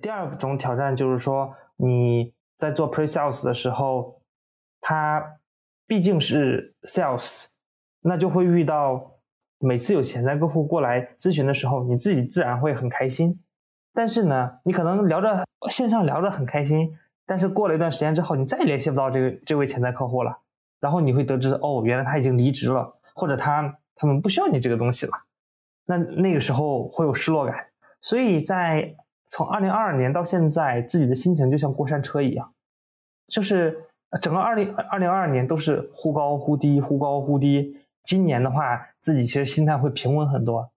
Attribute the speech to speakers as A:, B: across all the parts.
A: 第二种挑战就是说，你在做 pre sales 的时候，它毕竟是 sales，那就会遇到每次有潜在客户过来咨询的时候，你自己自然会很开心。但是呢，你可能聊着线上聊着很开心，但是过了一段时间之后，你再也联系不到这个这位潜在客户了，然后你会得知哦，原来他已经离职了，或者他他们不需要你这个东西了，那那个时候会有失落感。所以在从二零二二年到现在，自己的心情就像过山车一样，就是整个二零二零二二年都是忽高忽低，忽高忽低。今年的话，自己其实心态会平稳很多，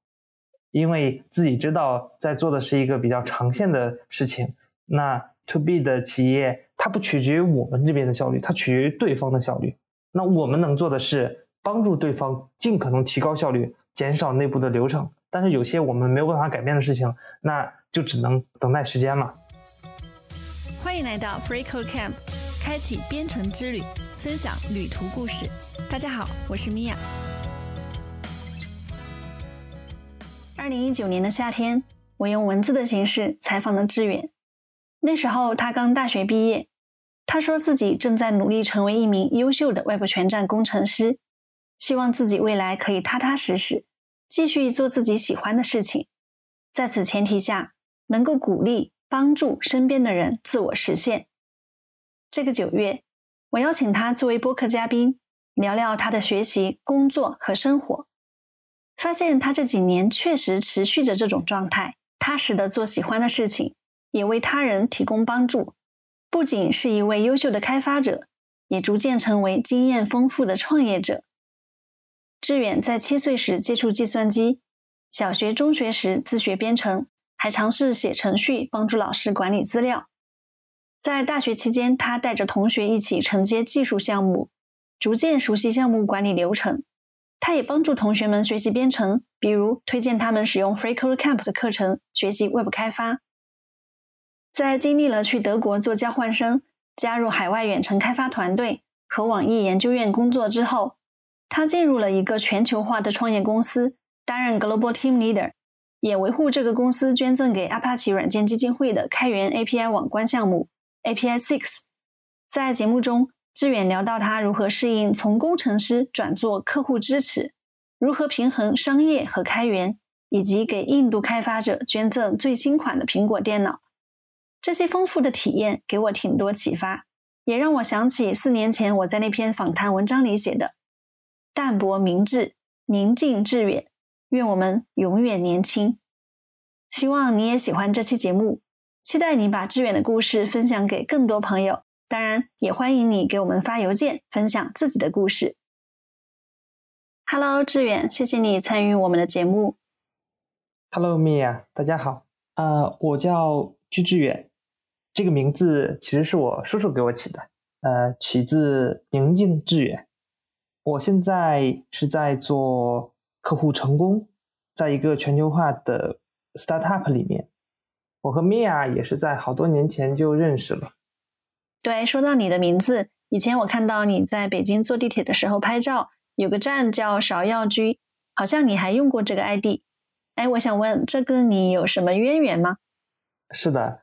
A: 因为自己知道在做的是一个比较长线的事情。那 to B 的企业，它不取决于我们这边的效率，它取决于对方的效率。那我们能做的是帮助对方尽可能提高效率，减少内部的流程。但是有些我们没有办法改变的事情，那就只能等待时间了。
B: 欢迎来到 FreeCode Camp，开启编程之旅，分享旅途故事。大家好，我是米娅。二零一九年的夏天，我用文字的形式采访了志远。那时候他刚大学毕业，他说自己正在努力成为一名优秀的外部全站工程师，希望自己未来可以踏踏实实。继续做自己喜欢的事情，在此前提下，能够鼓励帮助身边的人自我实现。这个九月，我邀请他作为播客嘉宾，聊聊他的学习、工作和生活。发现他这几年确实持续着这种状态，踏实的做喜欢的事情，也为他人提供帮助。不仅是一位优秀的开发者，也逐渐成为经验丰富的创业者。志远在七岁时接触计算机，小学、中学时自学编程，还尝试写程序帮助老师管理资料。在大学期间，他带着同学一起承接技术项目，逐渐熟悉项目管理流程。他也帮助同学们学习编程，比如推荐他们使用 FreeCodeCamp 的课程学习 Web 开发。在经历了去德国做交换生、加入海外远程开发团队和网易研究院工作之后。他进入了一个全球化的创业公司，担任 Global Team Leader，也维护这个公司捐赠给 Apache 软件基金会的开源 API 网关项目 API Six。在节目中，志远聊到他如何适应从工程师转做客户支持，如何平衡商业和开源，以及给印度开发者捐赠最新款的苹果电脑。这些丰富的体验给我挺多启发，也让我想起四年前我在那篇访谈文章里写的。淡泊明志，宁静致远。愿我们永远年轻。希望你也喜欢这期节目，期待你把志远的故事分享给更多朋友。当然，也欢迎你给我们发邮件分享自己的故事。Hello，志远，谢谢你参与我们的节目。
A: Hello，Mia，大家好。呃，我叫居志远，这个名字其实是我叔叔给我起的，呃，取自宁静致远。我现在是在做客户成功，在一个全球化的 startup 里面。我和米娅也是在好多年前就认识了。
B: 对，说到你的名字，以前我看到你在北京坐地铁的时候拍照，有个站叫芍药居，好像你还用过这个 ID。哎，我想问，这跟你有什么渊源吗？
A: 是的，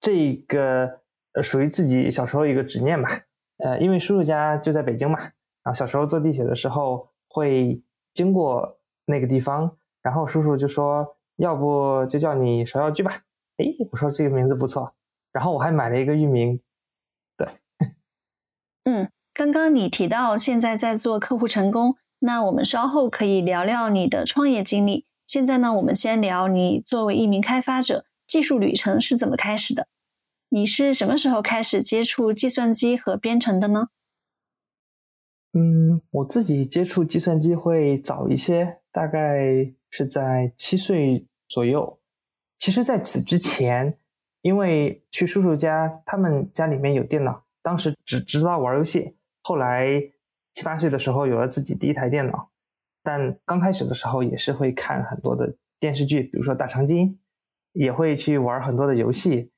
A: 这个属于自己小时候一个执念吧。呃，因为叔叔家就在北京嘛。然后小时候坐地铁的时候会经过那个地方，然后叔叔就说：“要不就叫你芍药居吧。”哎，我说这个名字不错。然后我还买了一个域名。对，
B: 嗯，刚刚你提到现在在做客户成功，那我们稍后可以聊聊你的创业经历。现在呢，我们先聊你作为一名开发者技术旅程是怎么开始的？你是什么时候开始接触计算机和编程的呢？
A: 嗯，我自己接触计算机会早一些，大概是在七岁左右。其实，在此之前，因为去叔叔家，他们家里面有电脑，当时只知道玩游戏。后来七八岁的时候，有了自己第一台电脑，但刚开始的时候也是会看很多的电视剧，比如说《大长今》，也会去玩很多的游戏。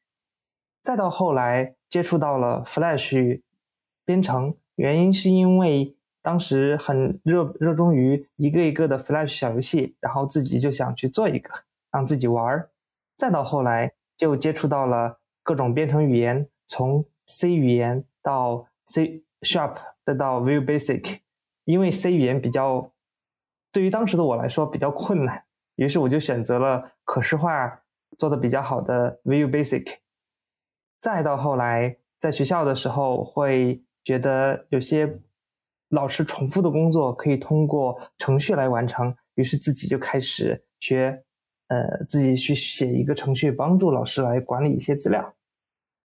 A: 再到后来，接触到了 Flash 编程。原因是因为当时很热热衷于一个一个的 Flash 小游戏，然后自己就想去做一个让自己玩儿。再到后来就接触到了各种编程语言，从 C 语言到 C Sharp，再到 Visual Basic。因为 C 语言比较对于当时的我来说比较困难，于是我就选择了可视化做的比较好的 Visual Basic。再到后来，在学校的时候会觉得有些老师重复的工作可以通过程序来完成，于是自己就开始学，呃，自己去写一个程序，帮助老师来管理一些资料。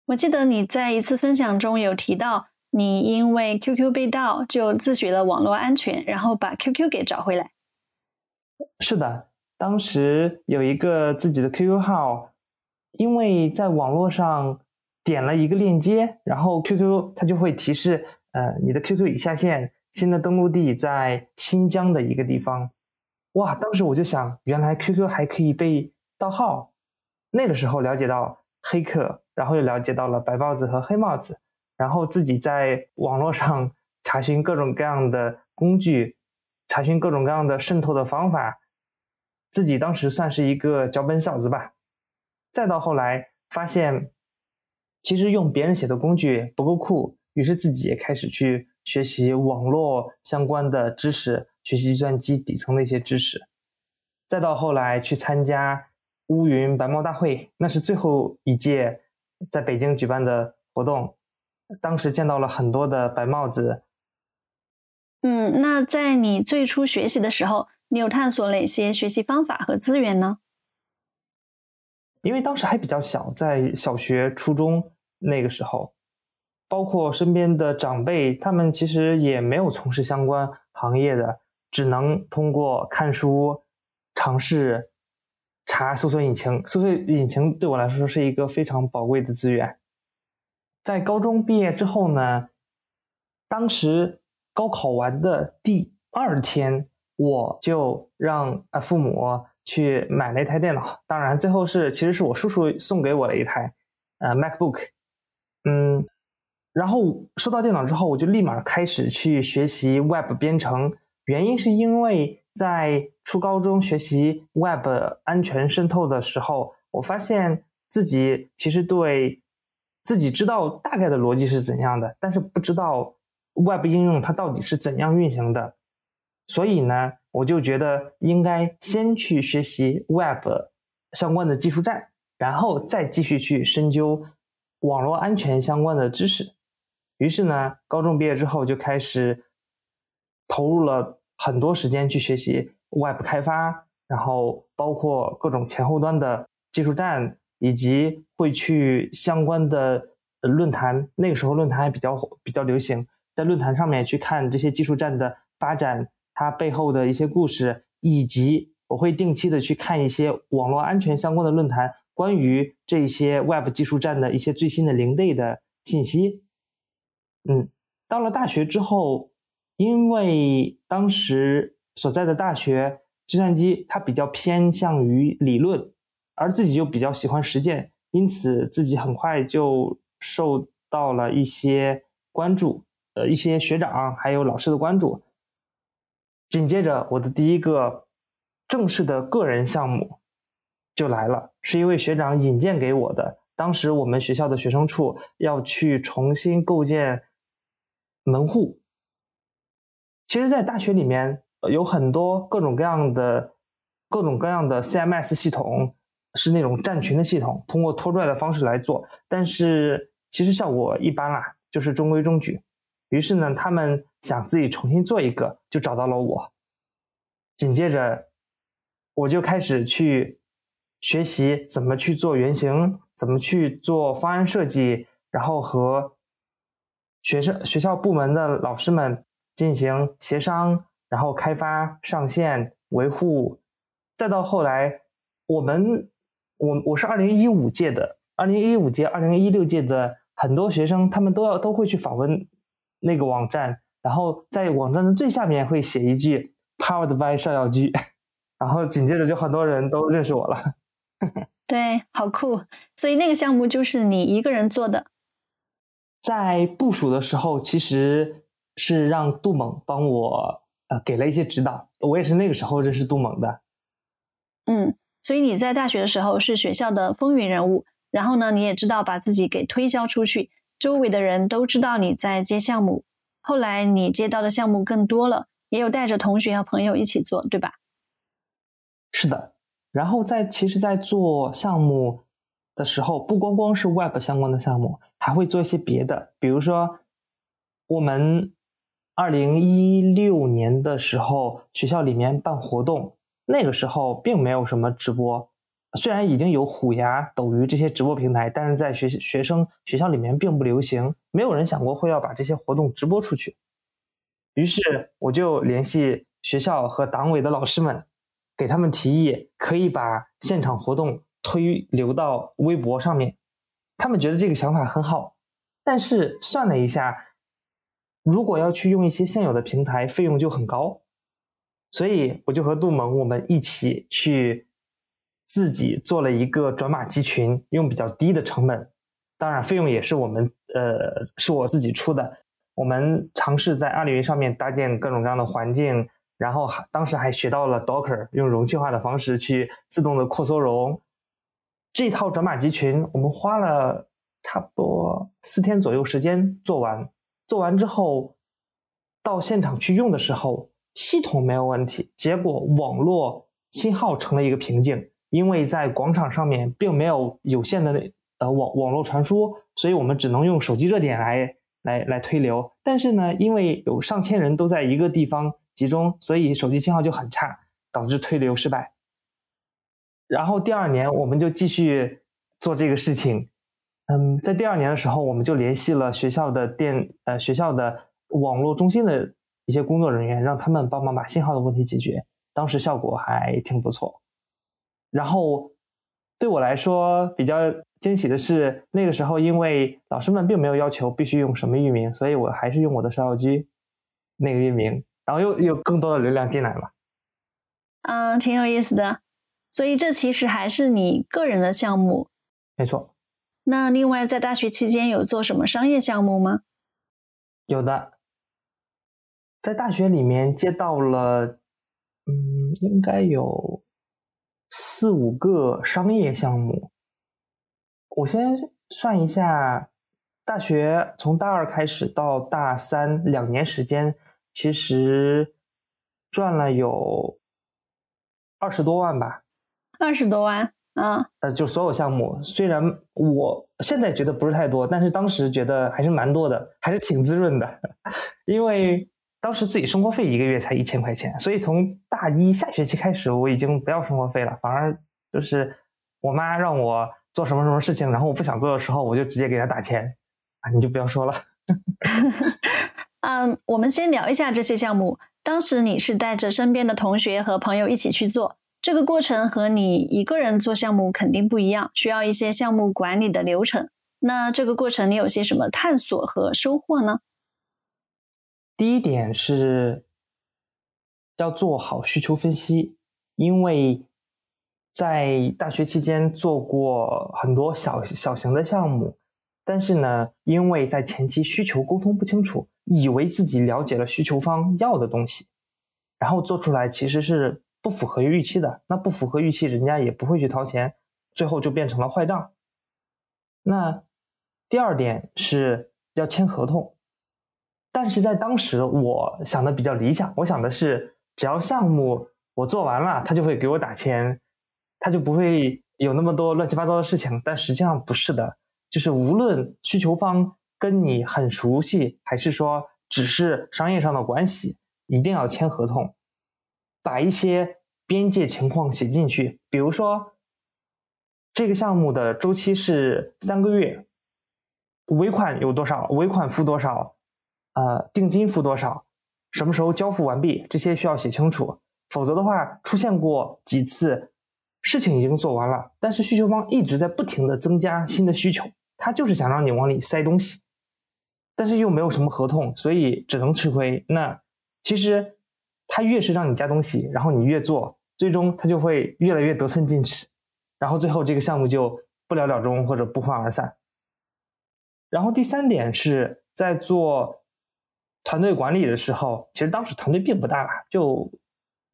B: 我记得你在一次分享中有提到，你因为 QQ 被盗，就自学了网络安全，然后把 QQ 给找回来。
A: 是的，当时有一个自己的 QQ 号，因为在网络上。点了一个链接，然后 QQ 它就会提示，呃，你的 QQ 已下线，新的登录地在新疆的一个地方。哇，当时我就想，原来 QQ 还可以被盗号。那个时候了解到黑客，然后又了解到了白帽子和黑帽子，然后自己在网络上查询各种各样的工具，查询各种各样的渗透的方法，自己当时算是一个脚本小子吧。再到后来发现。其实用别人写的工具不够酷，于是自己也开始去学习网络相关的知识，学习计算机底层的一些知识。再到后来去参加乌云白帽大会，那是最后一届在北京举办的活动，当时见到了很多的白帽子。
B: 嗯，那在你最初学习的时候，你有探索哪些学习方法和资源呢？
A: 因为当时还比较小，在小学、初中那个时候，包括身边的长辈，他们其实也没有从事相关行业的，只能通过看书、尝试查搜索引擎。搜索引擎对我来说是一个非常宝贵的资源。在高中毕业之后呢，当时高考完的第二天，我就让啊父母。去买了一台电脑，当然最后是其实是我叔叔送给我的一台，呃，MacBook，嗯，然后收到电脑之后，我就立马开始去学习 Web 编程。原因是因为在初高中学习 Web 安全渗透的时候，我发现自己其实对自己知道大概的逻辑是怎样的，但是不知道 Web 应用它到底是怎样运行的，所以呢。我就觉得应该先去学习 Web 相关的技术栈，然后再继续去深究网络安全相关的知识。于是呢，高中毕业之后就开始投入了很多时间去学习 Web 开发，然后包括各种前后端的技术栈，以及会去相关的论坛。那个时候论坛还比较比较流行，在论坛上面去看这些技术栈的发展。它背后的一些故事，以及我会定期的去看一些网络安全相关的论坛，关于这些 Web 技术站的一些最新的零 day 的信息。嗯，到了大学之后，因为当时所在的大学计算机它比较偏向于理论，而自己又比较喜欢实践，因此自己很快就受到了一些关注，呃，一些学长还有老师的关注。紧接着，我的第一个正式的个人项目就来了，是一位学长引荐给我的。当时我们学校的学生处要去重新构建门户。其实，在大学里面有很多各种各样的、各种各样的 CMS 系统，是那种站群的系统，通过拖拽的方式来做，但是其实效果一般啦，就是中规中矩。于是呢，他们想自己重新做一个，就找到了我。紧接着，我就开始去学习怎么去做原型，怎么去做方案设计，然后和学生、学校部门的老师们进行协商，然后开发、上线、维护。再到后来，我们我我是二零一五届的，二零一五届、二零一六届的很多学生，他们都要都会去访问。那个网站，然后在网站的最下面会写一句 “Powered by 照耀居”，然后紧接着就很多人都认识我了。
B: 对，好酷！所以那个项目就是你一个人做的。
A: 在部署的时候，其实是让杜猛帮我呃给了一些指导。我也是那个时候认识杜猛的。
B: 嗯，所以你在大学的时候是学校的风云人物，然后呢，你也知道把自己给推销出去，周围的人都知道你在接项目。后来你接到的项目更多了，也有带着同学和朋友一起做，对吧？
A: 是的。然后在其实，在做项目的时候，不光光是 Web 相关的项目，还会做一些别的。比如说，我们二零一六年的时候，学校里面办活动，那个时候并没有什么直播。虽然已经有虎牙、斗鱼这些直播平台，但是在学学生学校里面并不流行，没有人想过会要把这些活动直播出去。于是我就联系学校和党委的老师们，给他们提议，可以把现场活动推流到微博上面。他们觉得这个想法很好，但是算了一下，如果要去用一些现有的平台，费用就很高，所以我就和杜蒙我们一起去。自己做了一个转码集群，用比较低的成本，当然费用也是我们呃是我自己出的。我们尝试在阿里云上面搭建各种各样的环境，然后还当时还学到了 Docker，用容器化的方式去自动的扩缩容。这套转码集群我们花了差不多四天左右时间做完。做完之后，到现场去用的时候，系统没有问题，结果网络信号成了一个瓶颈。因为在广场上面并没有有线的呃网网络传输，所以我们只能用手机热点来来来推流。但是呢，因为有上千人都在一个地方集中，所以手机信号就很差，导致推流失败。然后第二年我们就继续做这个事情。嗯，在第二年的时候，我们就联系了学校的电呃学校的网络中心的一些工作人员，让他们帮忙把信号的问题解决。当时效果还挺不错。然后，对我来说比较惊喜的是，那个时候因为老师们并没有要求必须用什么域名，所以我还是用我的烧烤机那个域名，然后又有更多的流量进来嘛。
B: 嗯，挺有意思的。所以这其实还是你个人的项目。
A: 没错。
B: 那另外在大学期间有做什么商业项目吗？
A: 有的，在大学里面接到了，嗯，应该有。四五个商业项目，我先算一下，大学从大二开始到大三两年时间，其实赚了有二十多万吧。
B: 二十多万，嗯，
A: 呃，就所有项目，虽然我现在觉得不是太多，但是当时觉得还是蛮多的，还是挺滋润的，因为。当时自己生活费一个月才一千块钱，所以从大一下学期开始，我已经不要生活费了，反而就是我妈让我做什么什么事情，然后我不想做的时候，我就直接给她打钱啊，你就不要说了。
B: 嗯，我们先聊一下这些项目。当时你是带着身边的同学和朋友一起去做，这个过程和你一个人做项目肯定不一样，需要一些项目管理的流程。那这个过程你有些什么探索和收获呢？
A: 第一点是要做好需求分析，因为在大学期间做过很多小小型的项目，但是呢，因为在前期需求沟通不清楚，以为自己了解了需求方要的东西，然后做出来其实是不符合预期的，那不符合预期，人家也不会去掏钱，最后就变成了坏账。那第二点是要签合同。但是在当时，我想的比较理想，我想的是，只要项目我做完了，他就会给我打钱，他就不会有那么多乱七八糟的事情。但实际上不是的，就是无论需求方跟你很熟悉，还是说只是商业上的关系，一定要签合同，把一些边界情况写进去。比如说，这个项目的周期是三个月，尾款有多少？尾款付多少？呃，定金付多少？什么时候交付完毕？这些需要写清楚，否则的话，出现过几次事情已经做完了，但是需求方一直在不停的增加新的需求，他就是想让你往里塞东西，但是又没有什么合同，所以只能吃亏。那其实他越是让你加东西，然后你越做，最终他就会越来越得寸进尺，然后最后这个项目就不了了之或者不欢而散。然后第三点是在做。团队管理的时候，其实当时团队并不大，就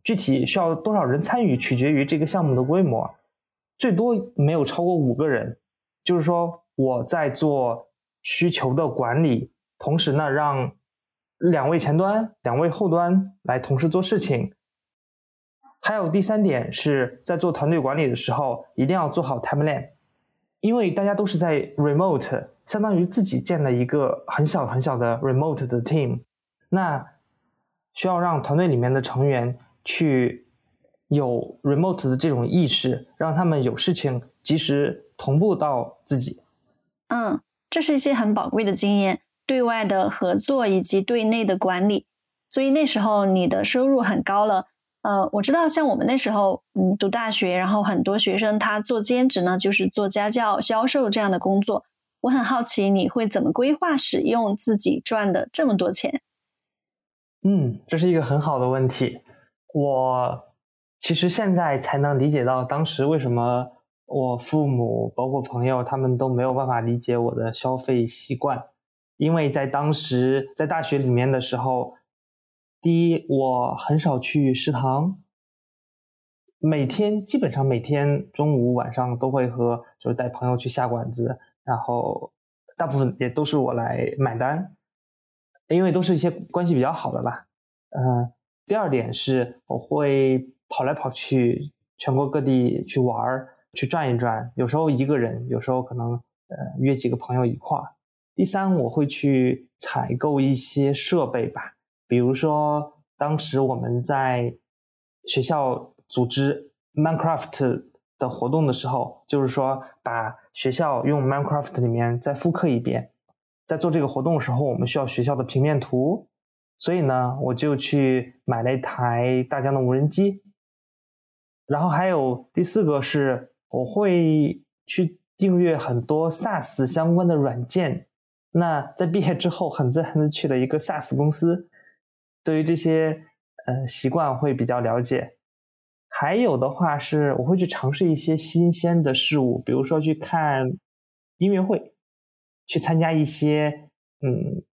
A: 具体需要多少人参与，取决于这个项目的规模，最多没有超过五个人，就是说我在做需求的管理，同时呢，让两位前端、两位后端来同时做事情。还有第三点是在做团队管理的时候，一定要做好 timeline，因为大家都是在 remote，相当于自己建了一个很小很小的 remote 的 team，那需要让团队里面的成员去有 remote 的这种意识，让他们有事情及时同步到自己。
B: 嗯，这是一些很宝贵的经验，对外的合作以及对内的管理。所以那时候你的收入很高了。呃，我知道，像我们那时候，嗯，读大学，然后很多学生他做兼职呢，就是做家教、销售这样的工作。我很好奇，你会怎么规划使用自己赚的这么多钱？
A: 嗯，这是一个很好的问题。我其实现在才能理解到，当时为什么我父母包括朋友他们都没有办法理解我的消费习惯，因为在当时在大学里面的时候。第一，我很少去食堂，每天基本上每天中午晚上都会和就是带朋友去下馆子，然后大部分也都是我来买单，因为都是一些关系比较好的吧。嗯，第二点是我会跑来跑去全国各地去玩儿，去转一转，有时候一个人，有时候可能呃约几个朋友一块儿。第三，我会去采购一些设备吧。比如说，当时我们在学校组织 Minecraft 的活动的时候，就是说把学校用 Minecraft 里面再复刻一遍。在做这个活动的时候，我们需要学校的平面图，所以呢，我就去买了一台大疆的无人机。然后还有第四个是，我会去订阅很多 SaaS 相关的软件。那在毕业之后，很自然的去了一个 SaaS 公司。对于这些呃习惯会比较了解，还有的话是我会去尝试一些新鲜的事物，比如说去看音乐会，去参加一些嗯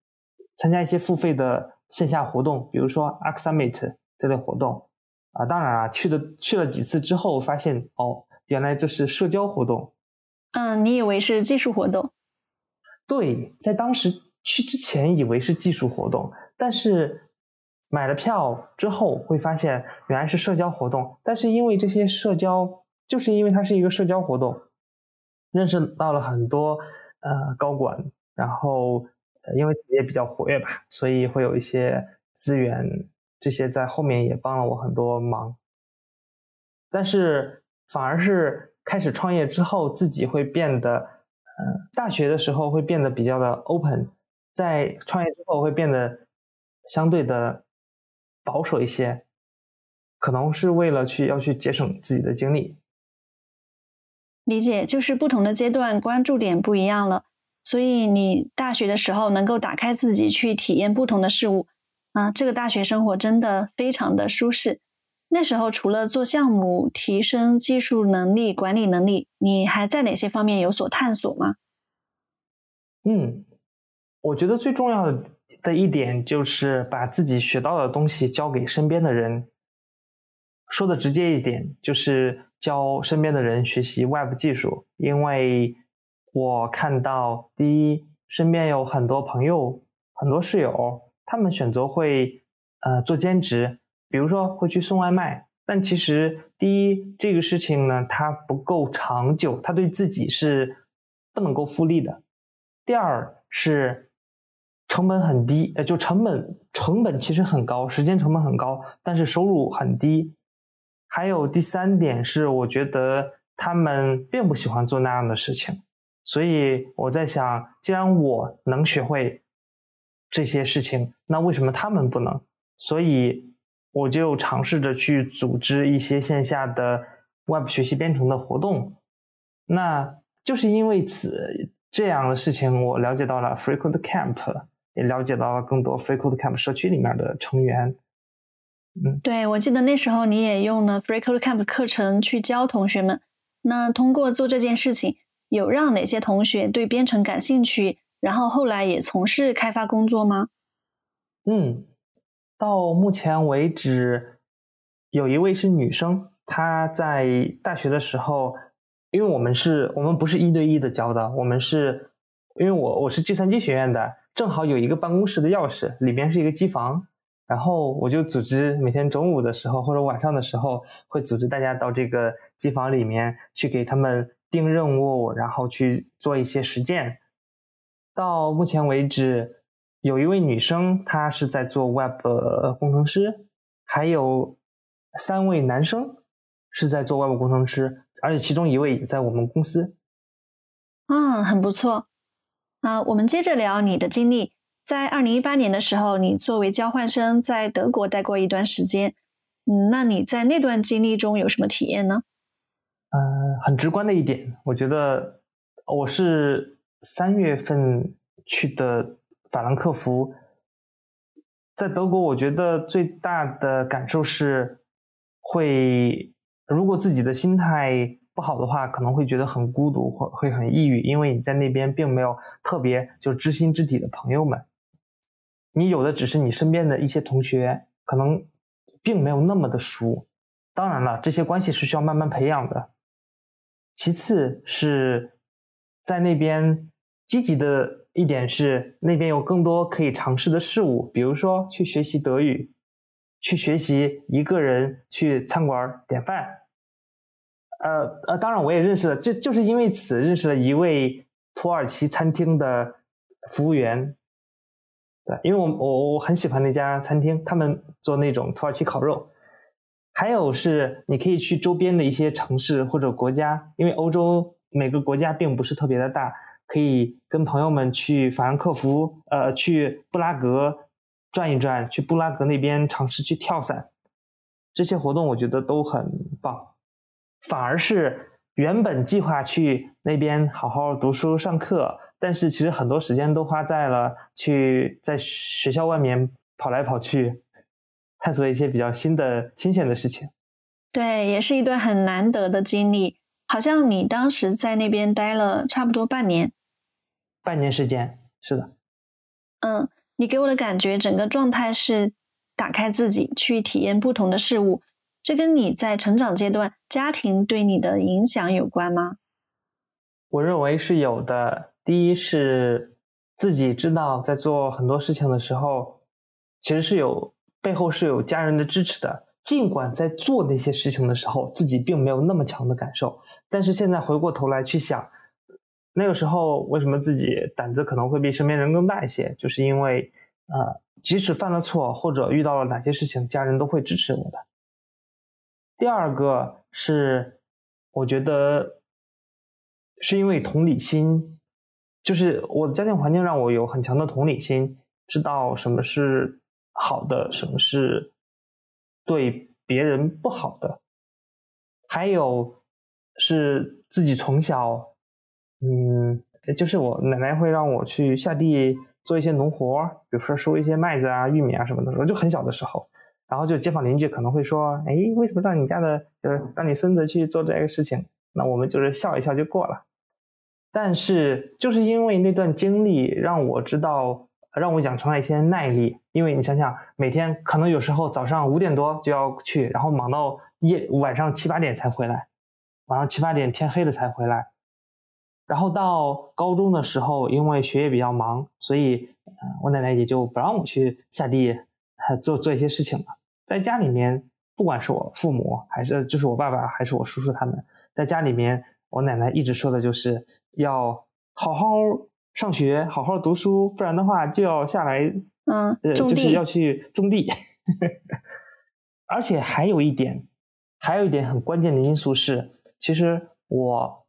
A: 参加一些付费的线下活动，比如说 Arc Summit 这类活动啊。当然啊，去的去了几次之后，发现哦，原来这是社交活动。
B: 嗯，你以为是技术活动？
A: 对，在当时去之前以为是技术活动，但是。买了票之后会发现原来是社交活动，但是因为这些社交，就是因为它是一个社交活动，认识到了很多呃高管，然后因为自己也比较活跃吧，所以会有一些资源，这些在后面也帮了我很多忙。但是反而是开始创业之后，自己会变得，呃，大学的时候会变得比较的 open，在创业之后会变得相对的。保守一些，可能是为了去要去节省自己的精力。
B: 理解，就是不同的阶段关注点不一样了，所以你大学的时候能够打开自己去体验不同的事物，啊，这个大学生活真的非常的舒适。那时候除了做项目、提升技术能力、管理能力，你还在哪些方面有所探索吗？
A: 嗯，我觉得最重要的。一点就是把自己学到的东西教给身边的人。说的直接一点，就是教身边的人学习 Web 技术。因为我看到，第一，身边有很多朋友、很多室友，他们选择会呃做兼职，比如说会去送外卖。但其实，第一，这个事情呢，它不够长久，它对自己是不能够复利的。第二是。成本很低，呃，就成本成本其实很高，时间成本很高，但是收入很低。还有第三点是，我觉得他们并不喜欢做那样的事情，所以我在想，既然我能学会这些事情，那为什么他们不能？所以我就尝试着去组织一些线下的 Web 学习编程的活动。那就是因为此这样的事情，我了解到了 Freecode Camp。也了解到了更多 FreeCodeCamp 社区里面的成员。嗯，
B: 对，我记得那时候你也用了 FreeCodeCamp 课程去教同学们。那通过做这件事情，有让哪些同学对编程感兴趣，然后后来也从事开发工作吗？
A: 嗯，到目前为止，有一位是女生，她在大学的时候因为我们是我们不是一对一的教的，我们是因为我我是计算机学院的，正好有一个办公室的钥匙，里边是一个机房，然后我就组织每天中午的时候或者晚上的时候，会组织大家到这个机房里面去给他们定任务，然后去做一些实践。到目前为止，有一位女生，她是在做 Web 工程师，还有三位男生是在做 Web 工程师，而且其中一位也在我们公司。
B: 嗯，很不错。那我们接着聊你的经历。在二零一八年的时候，你作为交换生在德国待过一段时间。嗯，那你在那段经历中有什么体验呢？
A: 嗯，很直观的一点，我觉得我是。三月份去的法兰克福，在德国，我觉得最大的感受是，会如果自己的心态不好的话，可能会觉得很孤独，会会很抑郁，因为你在那边并没有特别就知心知底的朋友们，你有的只是你身边的一些同学，可能并没有那么的熟。当然了，这些关系是需要慢慢培养的。其次是在那边。积极的一点是，那边有更多可以尝试的事物，比如说去学习德语，去学习一个人去餐馆点饭。呃呃，当然我也认识了，就就是因为此认识了一位土耳其餐厅的服务员。对，因为我我我很喜欢那家餐厅，他们做那种土耳其烤肉。还有是，你可以去周边的一些城市或者国家，因为欧洲每个国家并不是特别的大。可以跟朋友们去法兰克福，呃，去布拉格转一转，去布拉格那边尝试去跳伞，这些活动我觉得都很棒。反而是原本计划去那边好好读书上课，但是其实很多时间都花在了去在学校外面跑来跑去，探索一些比较新的新鲜的事情。
B: 对，也是一段很难得的经历。好像你当时在那边待了差不多半年，
A: 半年时间是的。
B: 嗯，你给我的感觉，整个状态是打开自己，去体验不同的事物。这跟你在成长阶段家庭对你的影响有关吗？
A: 我认为是有的。第一是自己知道，在做很多事情的时候，其实是有背后是有家人的支持的。尽管在做那些事情的时候，自己并没有那么强的感受，但是现在回过头来去想，那个时候为什么自己胆子可能会比身边人更大一些？就是因为，呃，即使犯了错或者遇到了哪些事情，家人都会支持我的。第二个是，我觉得是因为同理心，就是我的家庭环境让我有很强的同理心，知道什么是好的，什么是。对别人不好的，还有是自己从小，嗯，就是我奶奶会让我去下地做一些农活，比如说收一些麦子啊、玉米啊什么的。我就很小的时候，然后就街坊邻居可能会说：“哎，为什么让你家的，就是让你孙子去做这个事情？”那我们就是笑一笑就过了。但是就是因为那段经历，让我知道。让我养成了一些耐力，因为你想想，每天可能有时候早上五点多就要去，然后忙到夜晚上七八点才回来，晚上七八点天黑了才回来。然后到高中的时候，因为学业比较忙，所以我奶奶也就不让我去下地做做一些事情了。在家里面，不管是我父母还是就是我爸爸还是我叔叔他们，在家里面，我奶奶一直说的就是要好好。上学好好读书，不然的话就要下来，
B: 嗯，
A: 呃，就是要去种地。而且还有一点，还有一点很关键的因素是，其实我，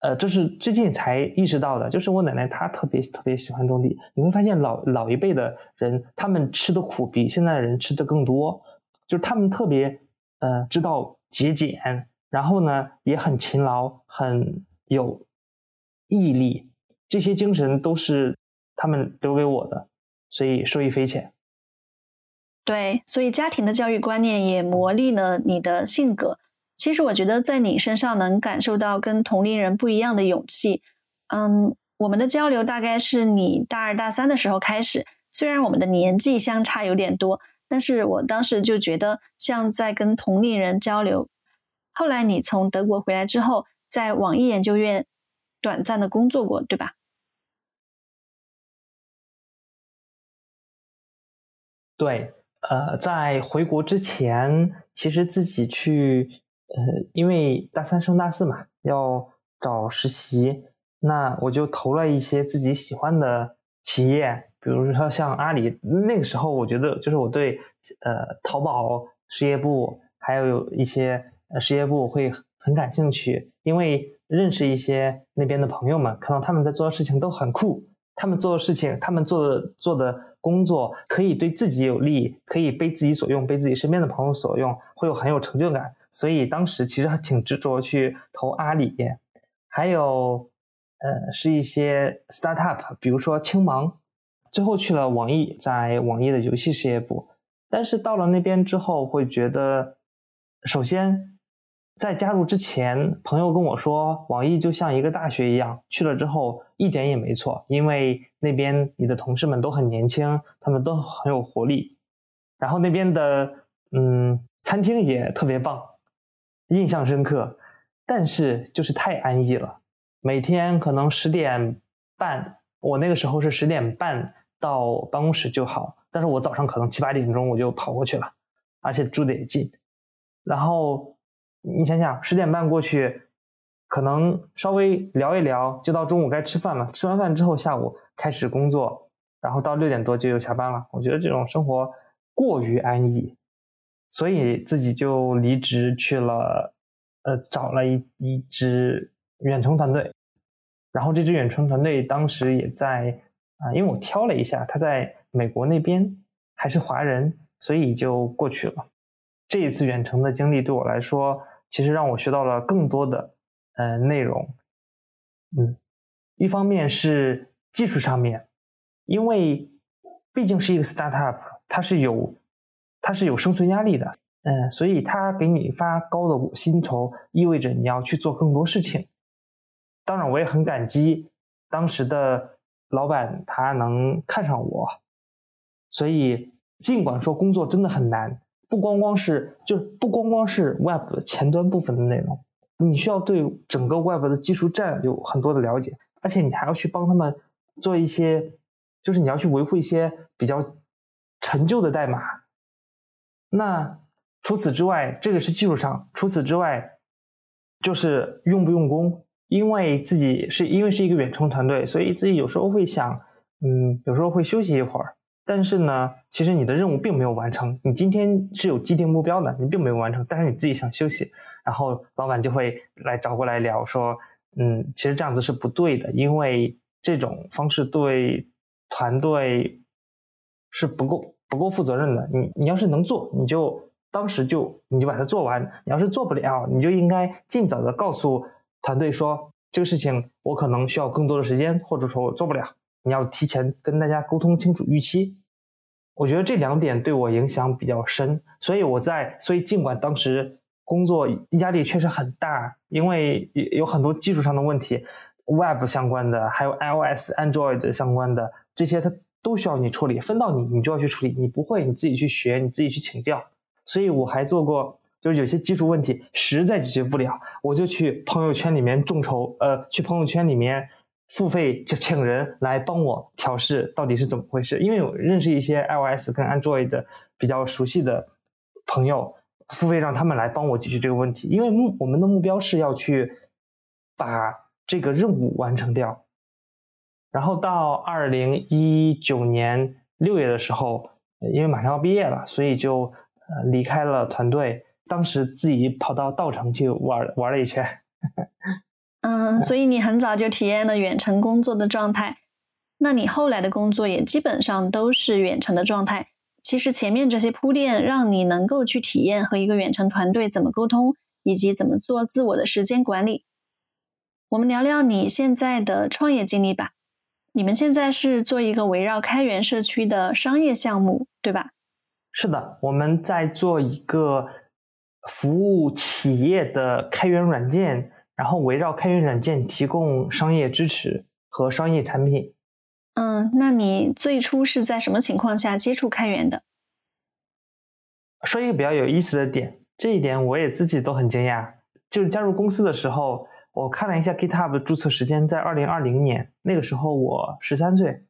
A: 呃，这是最近才意识到的，就是我奶奶她特别特别喜欢种地。你会发现老老一辈的人，他们吃的苦比现在的人吃的更多，就是他们特别呃知道节俭，然后呢也很勤劳，很有毅力。这些精神都是他们留给我的，所以受益匪浅。
B: 对，所以家庭的教育观念也磨砺了你的性格。其实我觉得在你身上能感受到跟同龄人不一样的勇气。嗯，我们的交流大概是你大二大三的时候开始，虽然我们的年纪相差有点多，但是我当时就觉得像在跟同龄人交流。后来你从德国回来之后。在网易研究院短暂的工作过，对吧？
A: 对，呃，在回国之前，其实自己去，呃，因为大三升大四嘛，要找实习，那我就投了一些自己喜欢的企业，比如说像阿里。那个时候，我觉得就是我对，呃，淘宝事业部还有一些事业部会很感兴趣，因为认识一些那边的朋友们，看到他们在做的事情都很酷。他们做的事情，他们做的做的工作，可以对自己有利，可以被自己所用，被自己身边的朋友所用，会有很有成就感。所以当时其实还挺执着去投阿里，还有呃是一些 startup，比如说青芒，最后去了网易，在网易的游戏事业部。但是到了那边之后，会觉得首先。在加入之前，朋友跟我说，网易就像一个大学一样，去了之后一点也没错，因为那边你的同事们都很年轻，他们都很有活力，然后那边的嗯餐厅也特别棒，印象深刻。但是就是太安逸了，每天可能十点半，我那个时候是十点半到办公室就好，但是我早上可能七八点钟我就跑过去了，而且住的也近，然后。你想想，十点半过去，可能稍微聊一聊，就到中午该吃饭了。吃完饭之后，下午开始工作，然后到六点多就又下班了。我觉得这种生活过于安逸，所以自己就离职去了，呃，找了一一支远程团队。然后这支远程团队当时也在啊，因为我挑了一下，他在美国那边还是华人，所以就过去了。这一次远程的经历对我来说。其实让我学到了更多的呃内容，嗯，一方面是技术上面，因为毕竟是一个 startup，它是有它是有生存压力的，嗯，所以它给你发高的薪酬，意味着你要去做更多事情。当然，我也很感激当时的老板，他能看上我，所以尽管说工作真的很难。不光光是，就不光光是 Web 前端部分的内容，你需要对整个 Web 的技术栈有很多的了解，而且你还要去帮他们做一些，就是你要去维护一些比较陈旧的代码。那除此之外，这个是技术上；除此之外，就是用不用功。因为自己是因为是一个远程团队，所以自己有时候会想，嗯，有时候会休息一会儿。但是呢，其实你的任务并没有完成。你今天是有既定目标的，你并没有完成。但是你自己想休息，然后老板就会来找过来聊说：“嗯，其实这样子是不对的，因为这种方式对团队是不够不够负责任的。你你要是能做，你就当时就你就把它做完；你要是做不了，你就应该尽早的告诉团队说这个事情我可能需要更多的时间，或者说我做不了。”你要提前跟大家沟通清楚预期，我觉得这两点对我影响比较深，所以我在，所以尽管当时工作压力确实很大，因为有很多技术上的问题，Web 相关的，还有 iOS、Android 相关的这些，它都需要你处理，分到你，你就要去处理，你不会你自己去学，你自己去请教。所以我还做过，就是有些技术问题实在解决不了，我就去朋友圈里面众筹，呃，去朋友圈里面。付费就请人来帮我调试，到底是怎么回事？因为我认识一些 iOS 跟 Android 的比较熟悉的朋友，付费让他们来帮我解决这个问题。因为目我们的目标是要去把这个任务完成掉。然后到二零一九年六月的时候，因为马上要毕业了，所以就呃离开了团队。当时自己跑到稻城去玩玩了一圈。
B: 嗯，所以你很早就体验了远程工作的状态，那你后来的工作也基本上都是远程的状态。其实前面这些铺垫，让你能够去体验和一个远程团队怎么沟通，以及怎么做自我的时间管理。我们聊聊你现在的创业经历吧。你们现在是做一个围绕开源社区的商业项目，对吧？
A: 是的，我们在做一个服务企业的开源软件。然后围绕开源软件提供商业支持和商业产品。
B: 嗯，那你最初是在什么情况下接触开源的？
A: 说一个比较有意思的点，这一点我也自己都很惊讶。就是加入公司的时候，我看了一下 GitHub 的注册时间在二零二零年，那个时候我十三岁，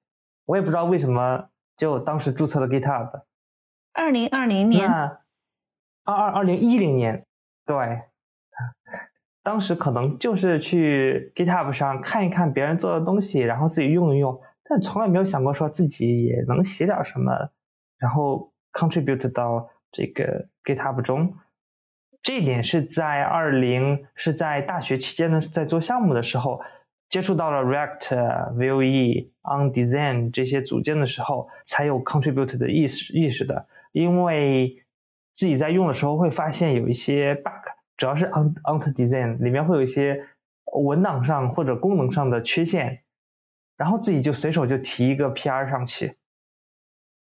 A: 我也不知道为什么就当时注册了 GitHub。
B: 二零二零年，
A: 那二二二零一零年，对，当时可能就是去 GitHub 上看一看别人做的东西，然后自己用一用，但从来没有想过说自己也能写点什么，然后 contribute 到这个 GitHub 中。这一点是在二零是在大学期间呢，在做项目的时候接触到了 React、Vue、OnDesign 这些组件的时候，才有 contribute 的意识意识的。因为自己在用的时候会发现有一些 bug，主要是 On OnDesign 里面会有一些文档上或者功能上的缺陷，然后自己就随手就提一个 PR 上去。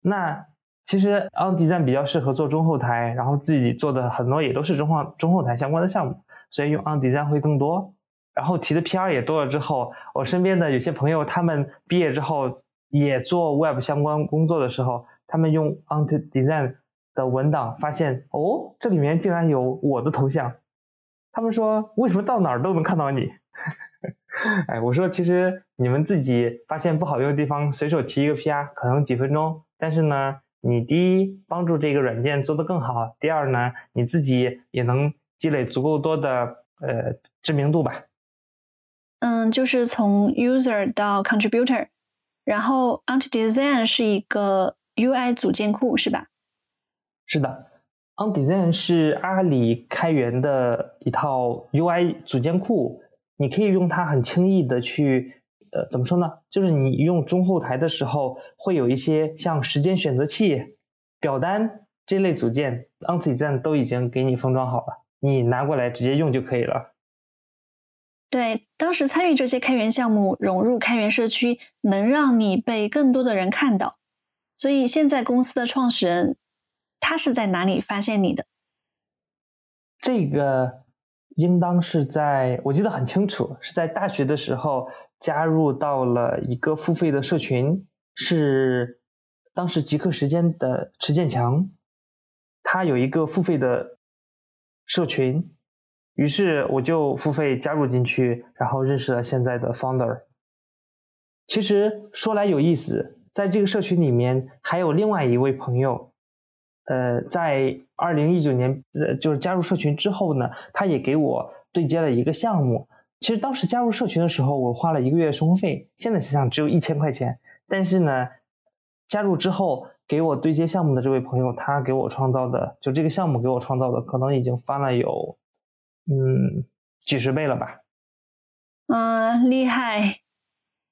A: 那其实 OnDesign 比较适合做中后台，然后自己做的很多也都是中后中后台相关的项目，所以用 OnDesign 会更多。然后提的 PR 也多了之后，我身边的有些朋友他们毕业之后也做 Web 相关工作的时候，他们用 OnDesign 的文档发现，哦，这里面竟然有我的头像。他们说，为什么到哪儿都能看到你？哎，我说其实你们自己发现不好用的地方，随手提一个 PR，可能几分钟，但是呢。你第一帮助这个软件做得更好，第二呢，你自己也能积累足够多的呃知名度吧。
B: 嗯，就是从 user 到 contributor，然后 Ant Design 是一个 UI 组件库是吧？
A: 是的，OnDesign 是阿里开源的一套 UI 组件库，你可以用它很轻易的去。呃，怎么说呢？就是你用中后台的时候，会有一些像时间选择器、表单这类组件，OnDesign 都已经给你封装好了，你拿过来直接用就可以了。
B: 对，当时参与这些开源项目，融入开源社区，能让你被更多的人看到。所以现在公司的创始人，他是在哪里发现你的？
A: 这个应当是在我记得很清楚，是在大学的时候。加入到了一个付费的社群，是当时极客时间的池建强，他有一个付费的社群，于是我就付费加入进去，然后认识了现在的 founder。其实说来有意思，在这个社群里面还有另外一位朋友，呃，在二零一九年呃就是加入社群之后呢，他也给我对接了一个项目。其实当时加入社群的时候，我花了一个月生活费，现在想想只有一千块钱。但是呢，加入之后给我对接项目的这位朋友，他给我创造的，就这个项目给我创造的，可能已经翻了有，嗯，几十倍了吧。
B: 嗯，厉害。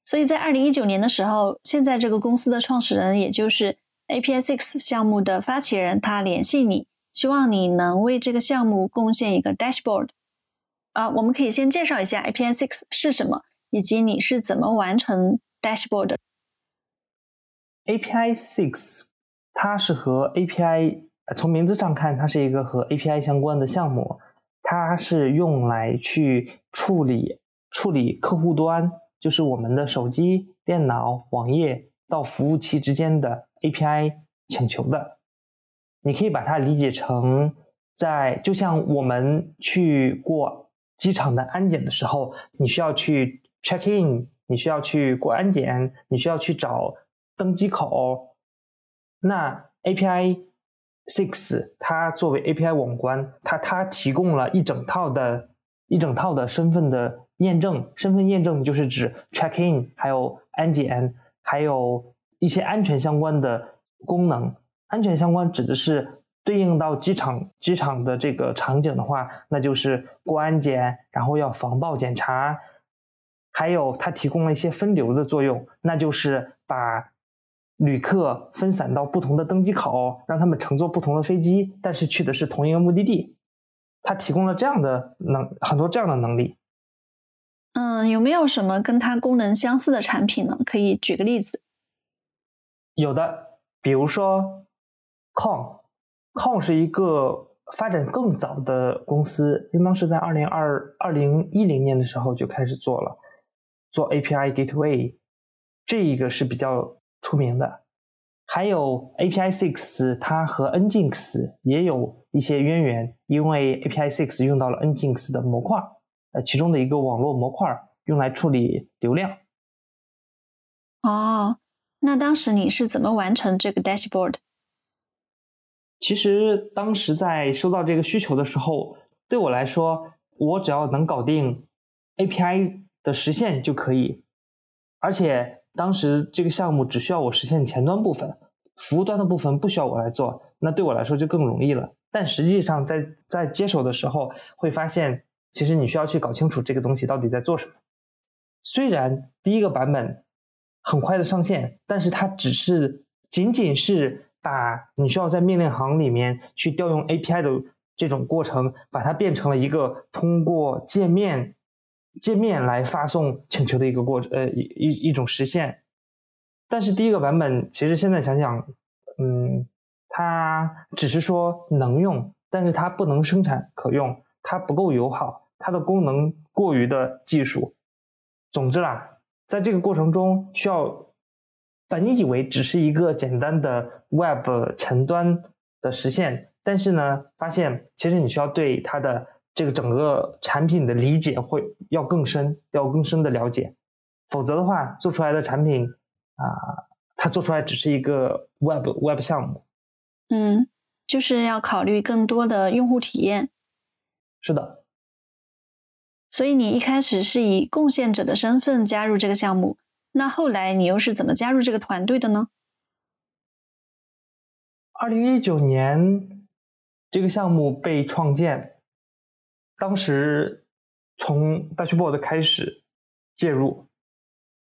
B: 所以在二零一九年的时候，现在这个公司的创始人，也就是 API Six 项目的发起人，他联系你，希望你能为这个项目贡献一个 dashboard。啊，我们可以先介绍一下 API Six 是什么，以及你是怎么完成 Dashboard 的。
A: API Six 它是和 API 从名字上看，它是一个和 API 相关的项目，它是用来去处理处理客户端，就是我们的手机、电脑、网页到服务器之间的 API 请求的。你可以把它理解成，在就像我们去过。机场的安检的时候，你需要去 check in，你需要去过安检，你需要去找登机口。那 API Six 它作为 API 网关，它它提供了一整套的一整套的身份的验证。身份验证就是指 check in，还有安检，还有一些安全相关的功能。安全相关指的是。对应到机场机场的这个场景的话，那就是过安检，然后要防爆检查，还有它提供了一些分流的作用，那就是把旅客分散到不同的登机口，让他们乘坐不同的飞机，但是去的是同一个目的地。它提供了这样的能很多这样的能力。
B: 嗯，有没有什么跟它功能相似的产品呢？可以举个例子。
A: 有的，比如说 Com。Con 是一个发展更早的公司，应当是在二零二二零一零年的时候就开始做了，做 API Gateway，这一个是比较出名的。还有 API Six，它和 Nginx 也有一些渊源，因为 API Six 用到了 Nginx 的模块，呃其中的一个网络模块，用来处理流量。
B: 哦，那当时你是怎么完成这个 dashboard？
A: 其实当时在收到这个需求的时候，对我来说，我只要能搞定 API 的实现就可以，而且当时这个项目只需要我实现前端部分，服务端的部分不需要我来做，那对我来说就更容易了。但实际上在在接手的时候，会发现其实你需要去搞清楚这个东西到底在做什么。虽然第一个版本很快的上线，但是它只是仅仅是。把你需要在命令行里面去调用 API 的这种过程，把它变成了一个通过界面界面来发送请求的一个过程，呃，一一一种实现。但是第一个版本其实现在想想，嗯，它只是说能用，但是它不能生产可用，它不够友好，它的功能过于的技术。总之啦，在这个过程中需要。本以为只是一个简单的 Web 前端的实现，但是呢，发现其实你需要对它的这个整个产品的理解会要更深，要更深的了解，否则的话，做出来的产品啊，它做出来只是一个 Web Web 项目。
B: 嗯，就是要考虑更多的用户体验。
A: 是的。
B: 所以你一开始是以贡献者的身份加入这个项目。那后来你又是怎么加入这个团队的呢？
A: 二零一九年，这个项目被创建，当时从 Dashboard 开始介入，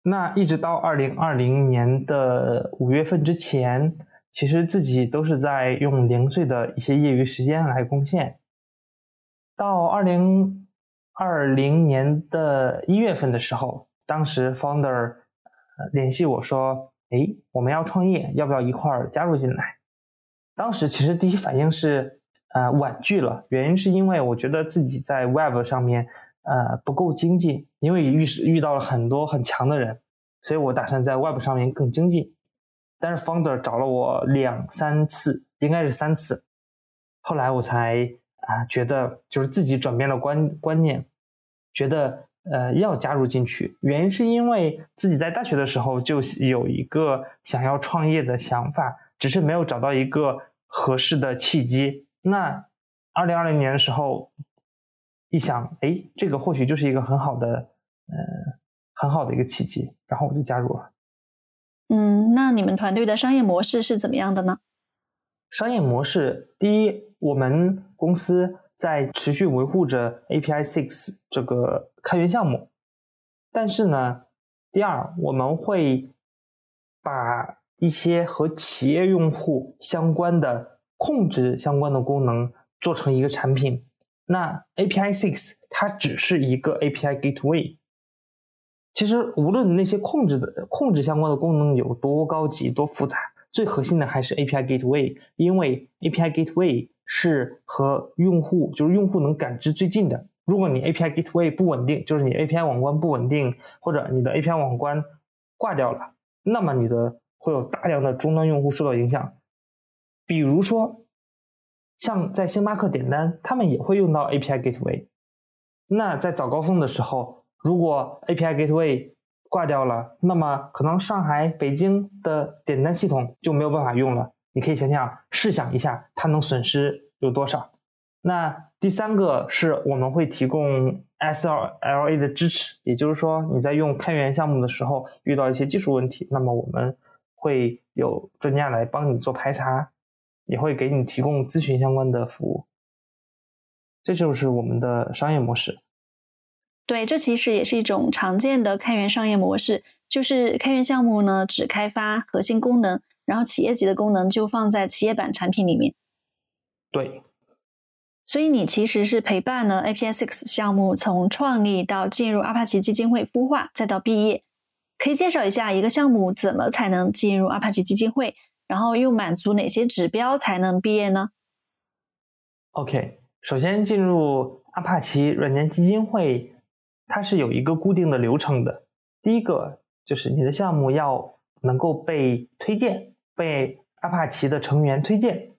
A: 那一直到二零二零年的五月份之前，其实自己都是在用零碎的一些业余时间来贡献。到二零二零年的一月份的时候，当时 Founder。联系我说：“哎，我们要创业，要不要一块儿加入进来？”当时其实第一反应是，呃，婉拒了。原因是因为我觉得自己在 Web 上面，呃，不够精进，因为遇遇到了很多很强的人，所以我打算在 Web 上面更精进。但是 Founder 找了我两三次，应该是三次，后来我才啊觉得就是自己转变了观观念，觉得。呃，要加入进去，原因是因为自己在大学的时候就有一个想要创业的想法，只是没有找到一个合适的契机。那二零二零年的时候，一想，哎，这个或许就是一个很好的，呃，很好的一个契机，然后我就加入了。
B: 嗯，那你们团队的商业模式是怎么样的呢？
A: 商业模式，第一，我们公司。在持续维护着 API Six 这个开源项目，但是呢，第二我们会把一些和企业用户相关的控制相关的功能做成一个产品。那 API Six 它只是一个 API Gateway，其实无论那些控制的控制相关的功能有多高级多复杂，最核心的还是 API Gateway，因为 API Gateway。是和用户，就是用户能感知最近的。如果你 API Gateway 不稳定，就是你 API 网关不稳定，或者你的 API 网关挂掉了，那么你的会有大量的终端用户受到影响。比如说，像在星巴克点单，他们也会用到 API Gateway。那在早高峰的时候，如果 API Gateway 挂掉了，那么可能上海、北京的点单系统就没有办法用了。你可以想想，试想一下，它能损失有多少？那第三个是我们会提供 SLA 的支持，也就是说，你在用开源项目的时候遇到一些技术问题，那么我们会有专家来帮你做排查，也会给你提供咨询相关的服务。这就是我们的商业模式。
B: 对，这其实也是一种常见的开源商业模式，就是开源项目呢只开发核心功能。然后企业级的功能就放在企业版产品里面。
A: 对，
B: 所以你其实是陪伴了 API Six 项目从创立到进入阿帕奇基金会孵化，再到毕业。可以介绍一下一个项目怎么才能进入阿帕奇基金会，然后又满足哪些指标才能毕业呢
A: ？OK，首先进入阿帕奇软件基金会，它是有一个固定的流程的。第一个就是你的项目要能够被推荐。被阿帕奇的成员推荐，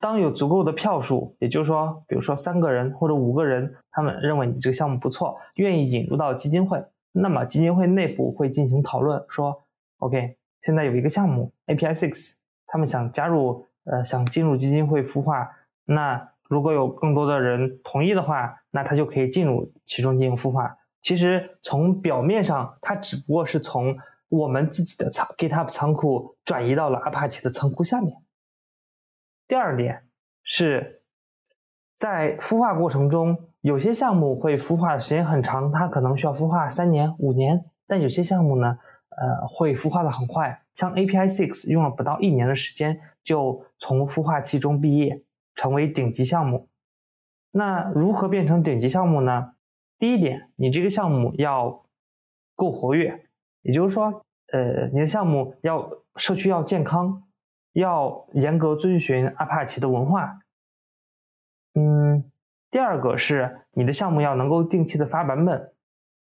A: 当有足够的票数，也就是说，比如说三个人或者五个人，他们认为你这个项目不错，愿意引入到基金会，那么基金会内部会进行讨论，说，OK，现在有一个项目 API Six，他们想加入，呃，想进入基金会孵化，那如果有更多的人同意的话，那他就可以进入其中进行孵化。其实从表面上，它只不过是从我们自己的仓 GitHub 仓库转移到了 Apache 的仓库下面。第二点是，在孵化过程中，有些项目会孵化的时间很长，它可能需要孵化三年、五年；但有些项目呢，呃，会孵化的很快。像 API Six 用了不到一年的时间，就从孵化器中毕业，成为顶级项目。那如何变成顶级项目呢？第一点，你这个项目要够活跃，也就是说，呃，你的项目要社区要健康。要严格遵循阿帕奇的文化。嗯，第二个是你的项目要能够定期的发版本。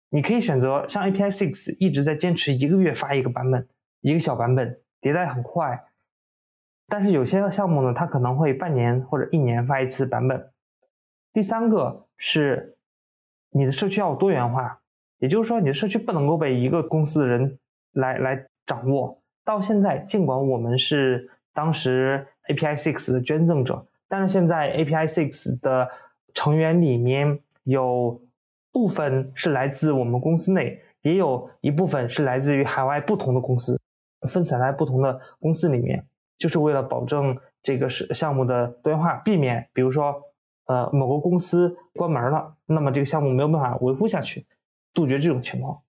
A: 你可以选择像 API Six 一直在坚持一个月发一个版本，一个小版本，迭代很快。但是有些项目呢，它可能会半年或者一年发一次版本。第三个是你的社区要多元化，也就是说你的社区不能够被一个公司的人来来掌握。到现在，尽管我们是当时 API Six 的捐赠者，但是现在 API Six 的成员里面有部分是来自我们公司内，也有一部分是来自于海外不同的公司，分散在不同的公司里面，就是为了保证这个是项目的多元化，避免比如说呃某个公司关门了，那么这个项目没有办法维护下去，杜绝这种情况。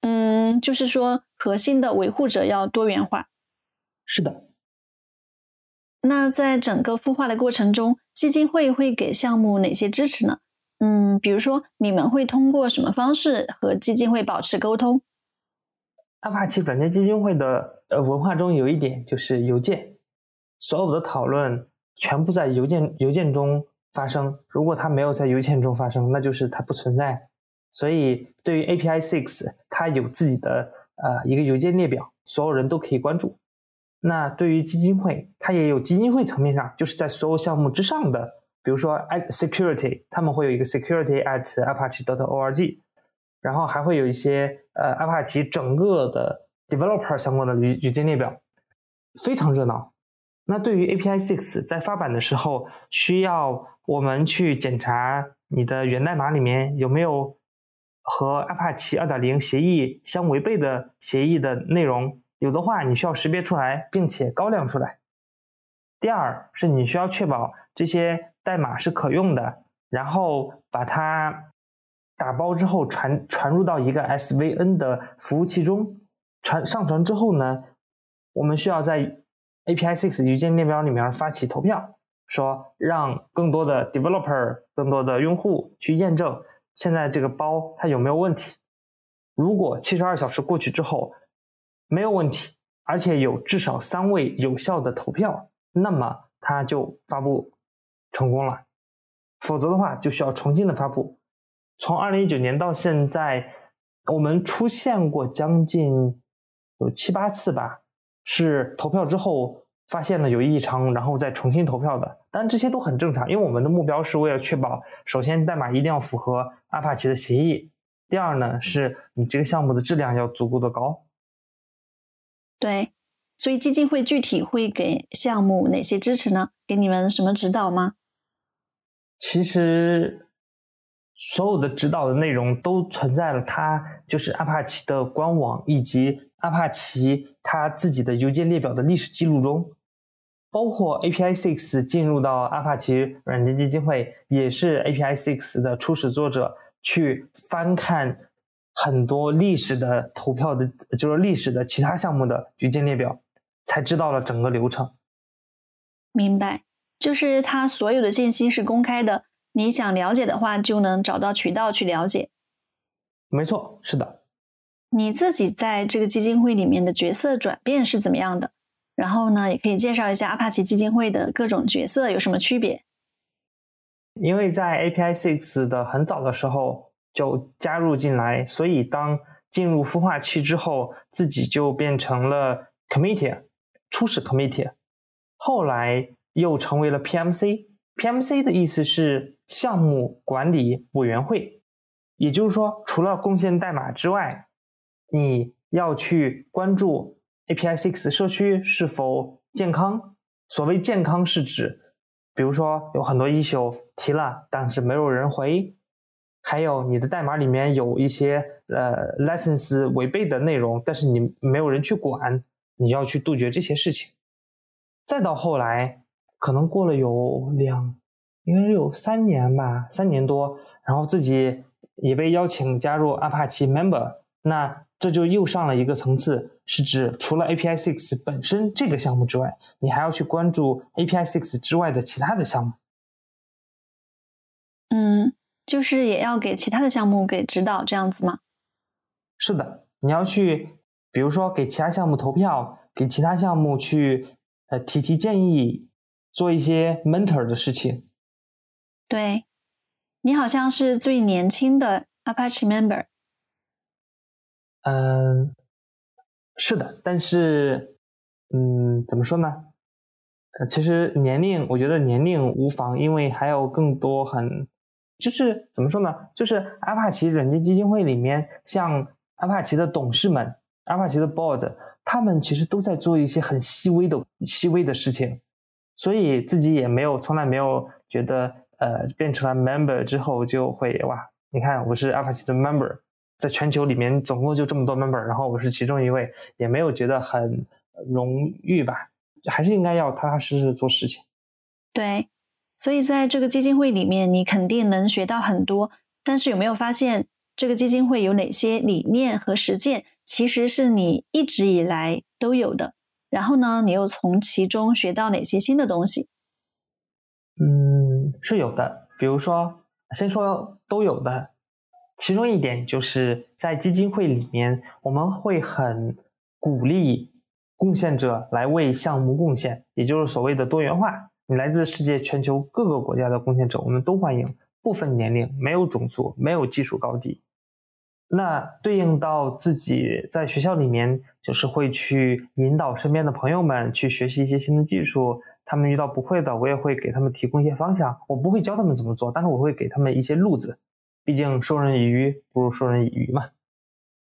B: 嗯，就是说核心的维护者要多元化。
A: 是的，
B: 那在整个孵化的过程中，基金会会给项目哪些支持呢？嗯，比如说你们会通过什么方式和基金会保持沟通？
A: 阿帕奇软件基金会的呃文化中有一点就是邮件，所有的讨论全部在邮件邮件中发生。如果它没有在邮件中发生，那就是它不存在。所以对于 API Six，它有自己的呃一个邮件列表，所有人都可以关注。那对于基金会，它也有基金会层面上，就是在所有项目之上的，比如说 at security，他们会有一个 security at apache dot org，然后还会有一些呃 Apache 整个的 developer 相关的邮邮件列表，非常热闹。那对于 API Six 在发版的时候，需要我们去检查你的源代码里面有没有和 Apache 二点零协议相违背的协议的内容。有的话，你需要识别出来，并且高亮出来。第二是你需要确保这些代码是可用的，然后把它打包之后传传入到一个 SVN 的服务器中。传上传之后呢，我们需要在 API Six 邮件列表里面发起投票，说让更多的 developer、更多的用户去验证现在这个包它有没有问题。如果七十二小时过去之后，没有问题，而且有至少三位有效的投票，那么它就发布成功了。否则的话，就需要重新的发布。从二零一九年到现在，我们出现过将近有七八次吧，是投票之后发现了有异常，然后再重新投票的。当然这些都很正常，因为我们的目标是为了确保，首先代码一定要符合阿帕奇的协议，第二呢，是你这个项目的质量要足够的高。
B: 对，所以基金会具体会给项目哪些支持呢？给你们什么指导吗？
A: 其实所有的指导的内容都存在了，它就是阿帕奇的官网以及阿帕奇它自己的邮件列表的历史记录中，包括 API Six 进入到阿帕奇软件基金会，也是 API Six 的初始作者去翻看。很多历史的投票的，就是历史的其他项目的举荐列表，才知道了整个流程。
B: 明白，就是它所有的信息是公开的，你想了解的话，就能找到渠道去了解。
A: 没错，是的。
B: 你自己在这个基金会里面的角色转变是怎么样的？然后呢，也可以介绍一下阿帕奇基金会的各种角色有什么区别？
A: 因为在 API Six 的很早的时候。就加入进来，所以当进入孵化器之后，自己就变成了 committee 初始 committee。后来又成为了 PMC。PMC 的意思是项目管理委员会，也就是说，除了贡献代码之外，你要去关注 API Six 社区是否健康。所谓健康是指，比如说有很多 issue 提了，但是没有人回，还有你的代码里面有一些呃 license 违背的内容，但是你没有人去管，你要去杜绝这些事情。再到后来，可能过了有两，应该是有三年吧，三年多，然后自己也被邀请加入 Apache Member，那。这就又上了一个层次，是指除了 API Six 本身这个项目之外，你还要去关注 API Six 之外的其他的项目。
B: 嗯，就是也要给其他的项目给指导这样子吗？
A: 是的，你要去，比如说给其他项目投票，给其他项目去呃提提建议，做一些 mentor 的事情。
B: 对，你好像是最年轻的 Apache Member。
A: 嗯，是的，但是，嗯，怎么说呢？呃，其实年龄，我觉得年龄无妨，因为还有更多很，就是怎么说呢？就是阿帕奇软件基金会里面，像阿帕奇的董事们，阿帕奇的 board，他们其实都在做一些很细微的、细微的事情，所以自己也没有，从来没有觉得，呃，变成了 member 之后就会哇，你看我是阿帕奇的 member。在全球里面，总共就这么多 member，然后我是其中一位，也没有觉得很荣誉吧，还是应该要踏踏实实做事情。
B: 对，所以在这个基金会里面，你肯定能学到很多。但是有没有发现，这个基金会有哪些理念和实践，其实是你一直以来都有的？然后呢，你又从其中学到哪些新的东西？
A: 嗯，是有的。比如说，先说都有的。其中一点就是在基金会里面，我们会很鼓励贡献者来为项目贡献，也就是所谓的多元化。你来自世界全球各个国家的贡献者，我们都欢迎，不分年龄，没有种族，没有技术高低。那对应到自己在学校里面，就是会去引导身边的朋友们去学习一些新的技术。他们遇到不会的，我也会给他们提供一些方向。我不会教他们怎么做，但是我会给他们一些路子。毕竟授人以鱼不如授人以渔嘛。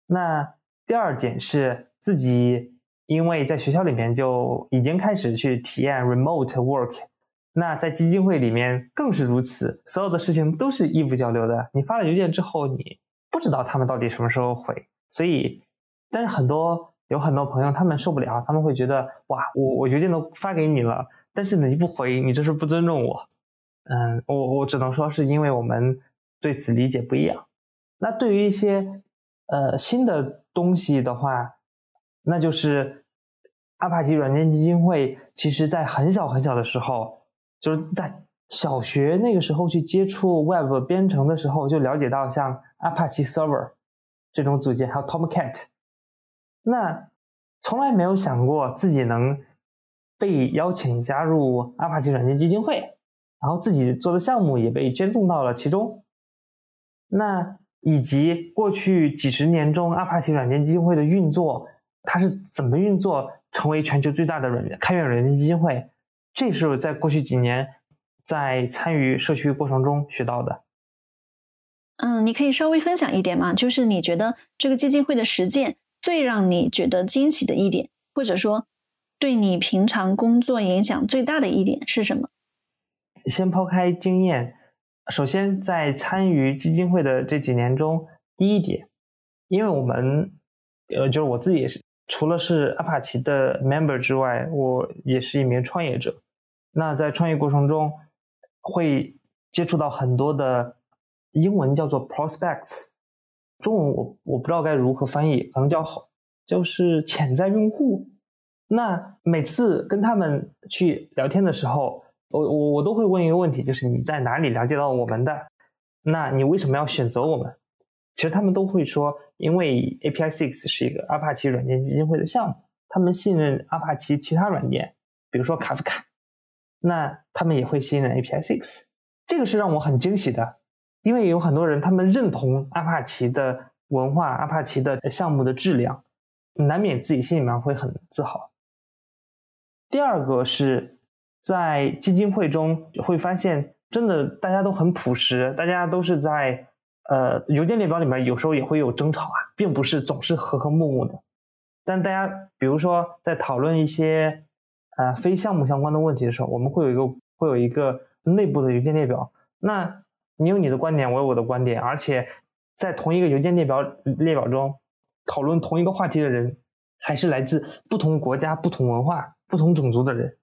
A: 那第二点是自己，因为在学校里面就已经开始去体验 remote work，那在基金会里面更是如此，所有的事情都是异步交流的。你发了邮件之后，你不知道他们到底什么时候回，所以，但是很多有很多朋友他们受不了，他们会觉得哇，我我邮件都发给你了，但是你不回，你这是不尊重我。嗯，我我只能说是因为我们。对此理解不一样。那对于一些呃新的东西的话，那就是阿帕奇软件基金会，其实在很小很小的时候，就是在小学那个时候去接触 Web 编程的时候，就了解到像 Apache Server 这种组件，还有 Tomcat。那从来没有想过自己能被邀请加入阿帕奇软件基金会，然后自己做的项目也被捐赠到了其中。那以及过去几十年中，阿帕奇软件基金会的运作，它是怎么运作，成为全球最大的软件开源软件基金会？这是在过去几年在参与社区过程中学到的。
B: 嗯，你可以稍微分享一点吗？就是你觉得这个基金会的实践最让你觉得惊喜的一点，或者说对你平常工作影响最大的一点是什么？
A: 先抛开经验。首先，在参与基金会的这几年中，第一点，因为我们，呃，就是我自己也是，除了是阿帕奇的 member 之外，我也是一名创业者。那在创业过程中，会接触到很多的英文叫做 prospects，中文我我不知道该如何翻译，可能叫就是潜在用户。那每次跟他们去聊天的时候，我我我都会问一个问题，就是你在哪里了解到我们的？那你为什么要选择我们？其实他们都会说，因为 API Six 是一个阿帕奇软件基金会的项目，他们信任阿帕奇其他软件，比如说卡夫卡，那他们也会信任 API Six。这个是让我很惊喜的，因为有很多人他们认同阿帕奇的文化、阿帕奇的项目的质量，难免自己心里面会很自豪。第二个是。在基金会中会发现，真的大家都很朴实，大家都是在呃邮件列表里面有时候也会有争吵啊，并不是总是和和睦睦的。但大家比如说在讨论一些呃非项目相关的问题的时候，我们会有一个会有一个内部的邮件列表。那你有你的观点，我有我的观点，而且在同一个邮件列表列表中讨论同一个话题的人，还是来自不同国家、不同文化、不同种族的人。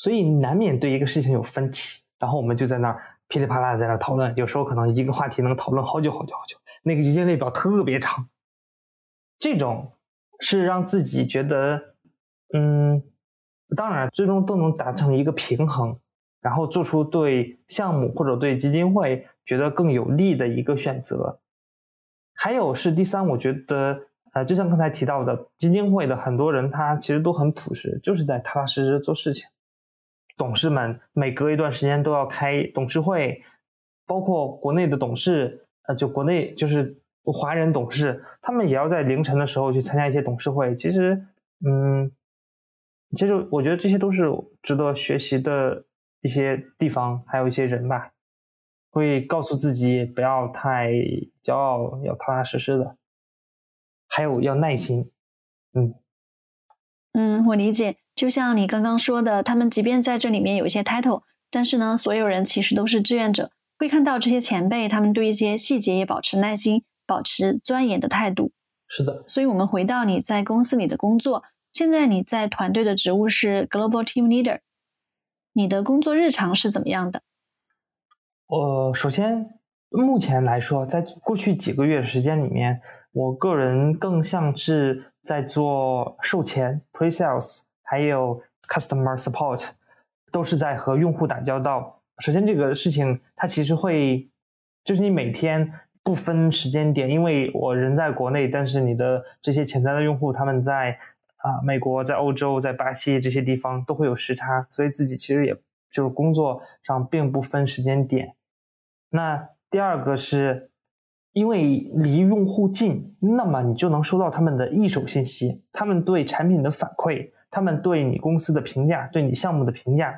A: 所以难免对一个事情有分歧，然后我们就在那儿噼里啪啦在那讨论，有时候可能一个话题能讨论好久好久好久，那个邮件列表特别长。这种是让自己觉得，嗯，当然最终都能达成一个平衡，然后做出对项目或者对基金会觉得更有利的一个选择。还有是第三，我觉得，呃，就像刚才提到的，基金会的很多人他其实都很朴实，就是在踏踏实实做事情。董事们每隔一段时间都要开董事会，包括国内的董事，呃，就国内就是华人董事，他们也要在凌晨的时候去参加一些董事会。其实，嗯，其实我觉得这些都是值得学习的一些地方，还有一些人吧，会告诉自己不要太骄傲，要踏踏实实的，还有要耐心。嗯，
B: 嗯，我理解。就像你刚刚说的，他们即便在这里面有一些 title，但是呢，所有人其实都是志愿者。会看到这些前辈，他们对一些细节也保持耐心，保持钻研的态度。
A: 是的。
B: 所以，我们回到你在公司里的工作，现在你在团队的职务是 Global Team Leader，你的工作日常是怎么样的？
A: 呃，首先，目前来说，在过去几个月时间里面，我个人更像是在做售前 Pre Sales。还有 customer support，都是在和用户打交道。首先，这个事情它其实会，就是你每天不分时间点，因为我人在国内，但是你的这些潜在的用户他们在啊美国、在欧洲、在巴西这些地方都会有时差，所以自己其实也就是工作上并不分时间点。那第二个是，因为离用户近，那么你就能收到他们的一手信息，他们对产品的反馈。他们对你公司的评价，对你项目的评价，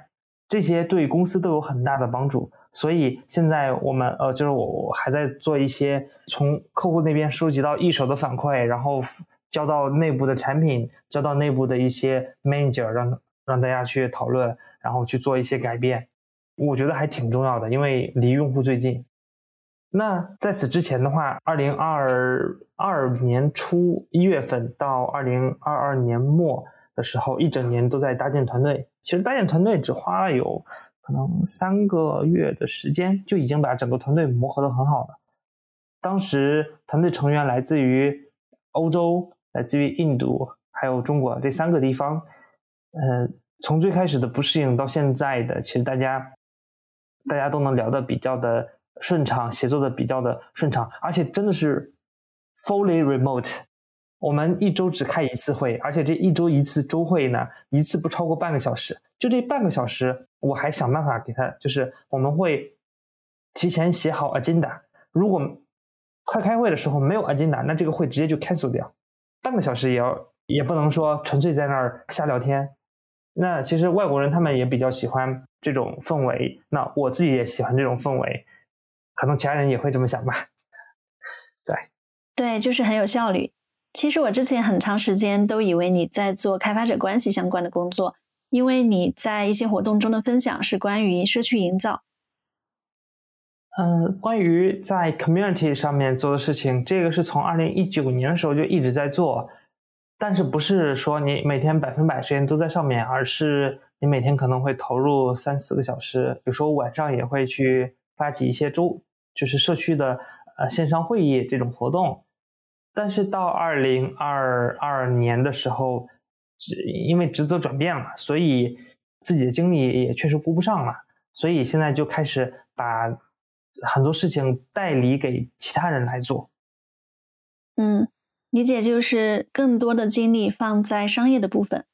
A: 这些对公司都有很大的帮助。所以现在我们呃，就是我我还在做一些从客户那边收集到一手的反馈，然后交到内部的产品，交到内部的一些 manager，让让大家去讨论，然后去做一些改变。我觉得还挺重要的，因为离用户最近。那在此之前的话，二零二二年初一月份到二零二二年末。的时候，一整年都在搭建团队。其实搭建团队只花了有可能三个月的时间，就已经把整个团队磨合的很好了。当时团队成员来自于欧洲、来自于印度，还有中国这三个地方。嗯，从最开始的不适应到现在的，其实大家大家都能聊得比较的顺畅，协作的比较的顺畅，而且真的是 fully remote。我们一周只开一次会，而且这一周一次周会呢，一次不超过半个小时。就这半个小时，我还想办法给他，就是我们会提前写好 agenda。如果快开会的时候没有 agenda，那这个会直接就 cancel 掉。半个小时也要，也不能说纯粹在那儿瞎聊天。那其实外国人他们也比较喜欢这种氛围，那我自己也喜欢这种氛围，可能其他人也会这么想吧。对，
B: 对，就是很有效率。其实我之前很长时间都以为你在做开发者关系相关的工作，因为你在一些活动中的分享是关于社区营造。
A: 嗯，关于在 community 上面做的事情，这个是从二零一九年的时候就一直在做，但是不是说你每天百分百时间都在上面，而是你每天可能会投入三四个小时，有时候晚上也会去发起一些周，就是社区的呃线上会议这种活动。但是到二零二二年的时候，因为职责转变了，所以自己的精力也确实顾不上了，所以现在就开始把很多事情代理给其他人来做。
B: 嗯，理解就是更多的精力放在商业的部分。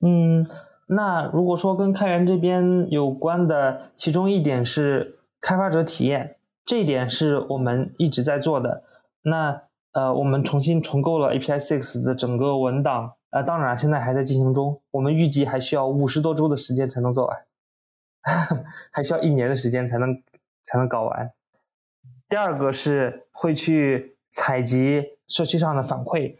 A: 嗯，那如果说跟开源这边有关的，其中一点是开发者体验，这一点是我们一直在做的。那呃，我们重新重构了 API Six 的整个文档，呃，当然现在还在进行中，我们预计还需要五十多周的时间才能做完，还需要一年的时间才能才能搞完。第二个是会去采集社区上的反馈，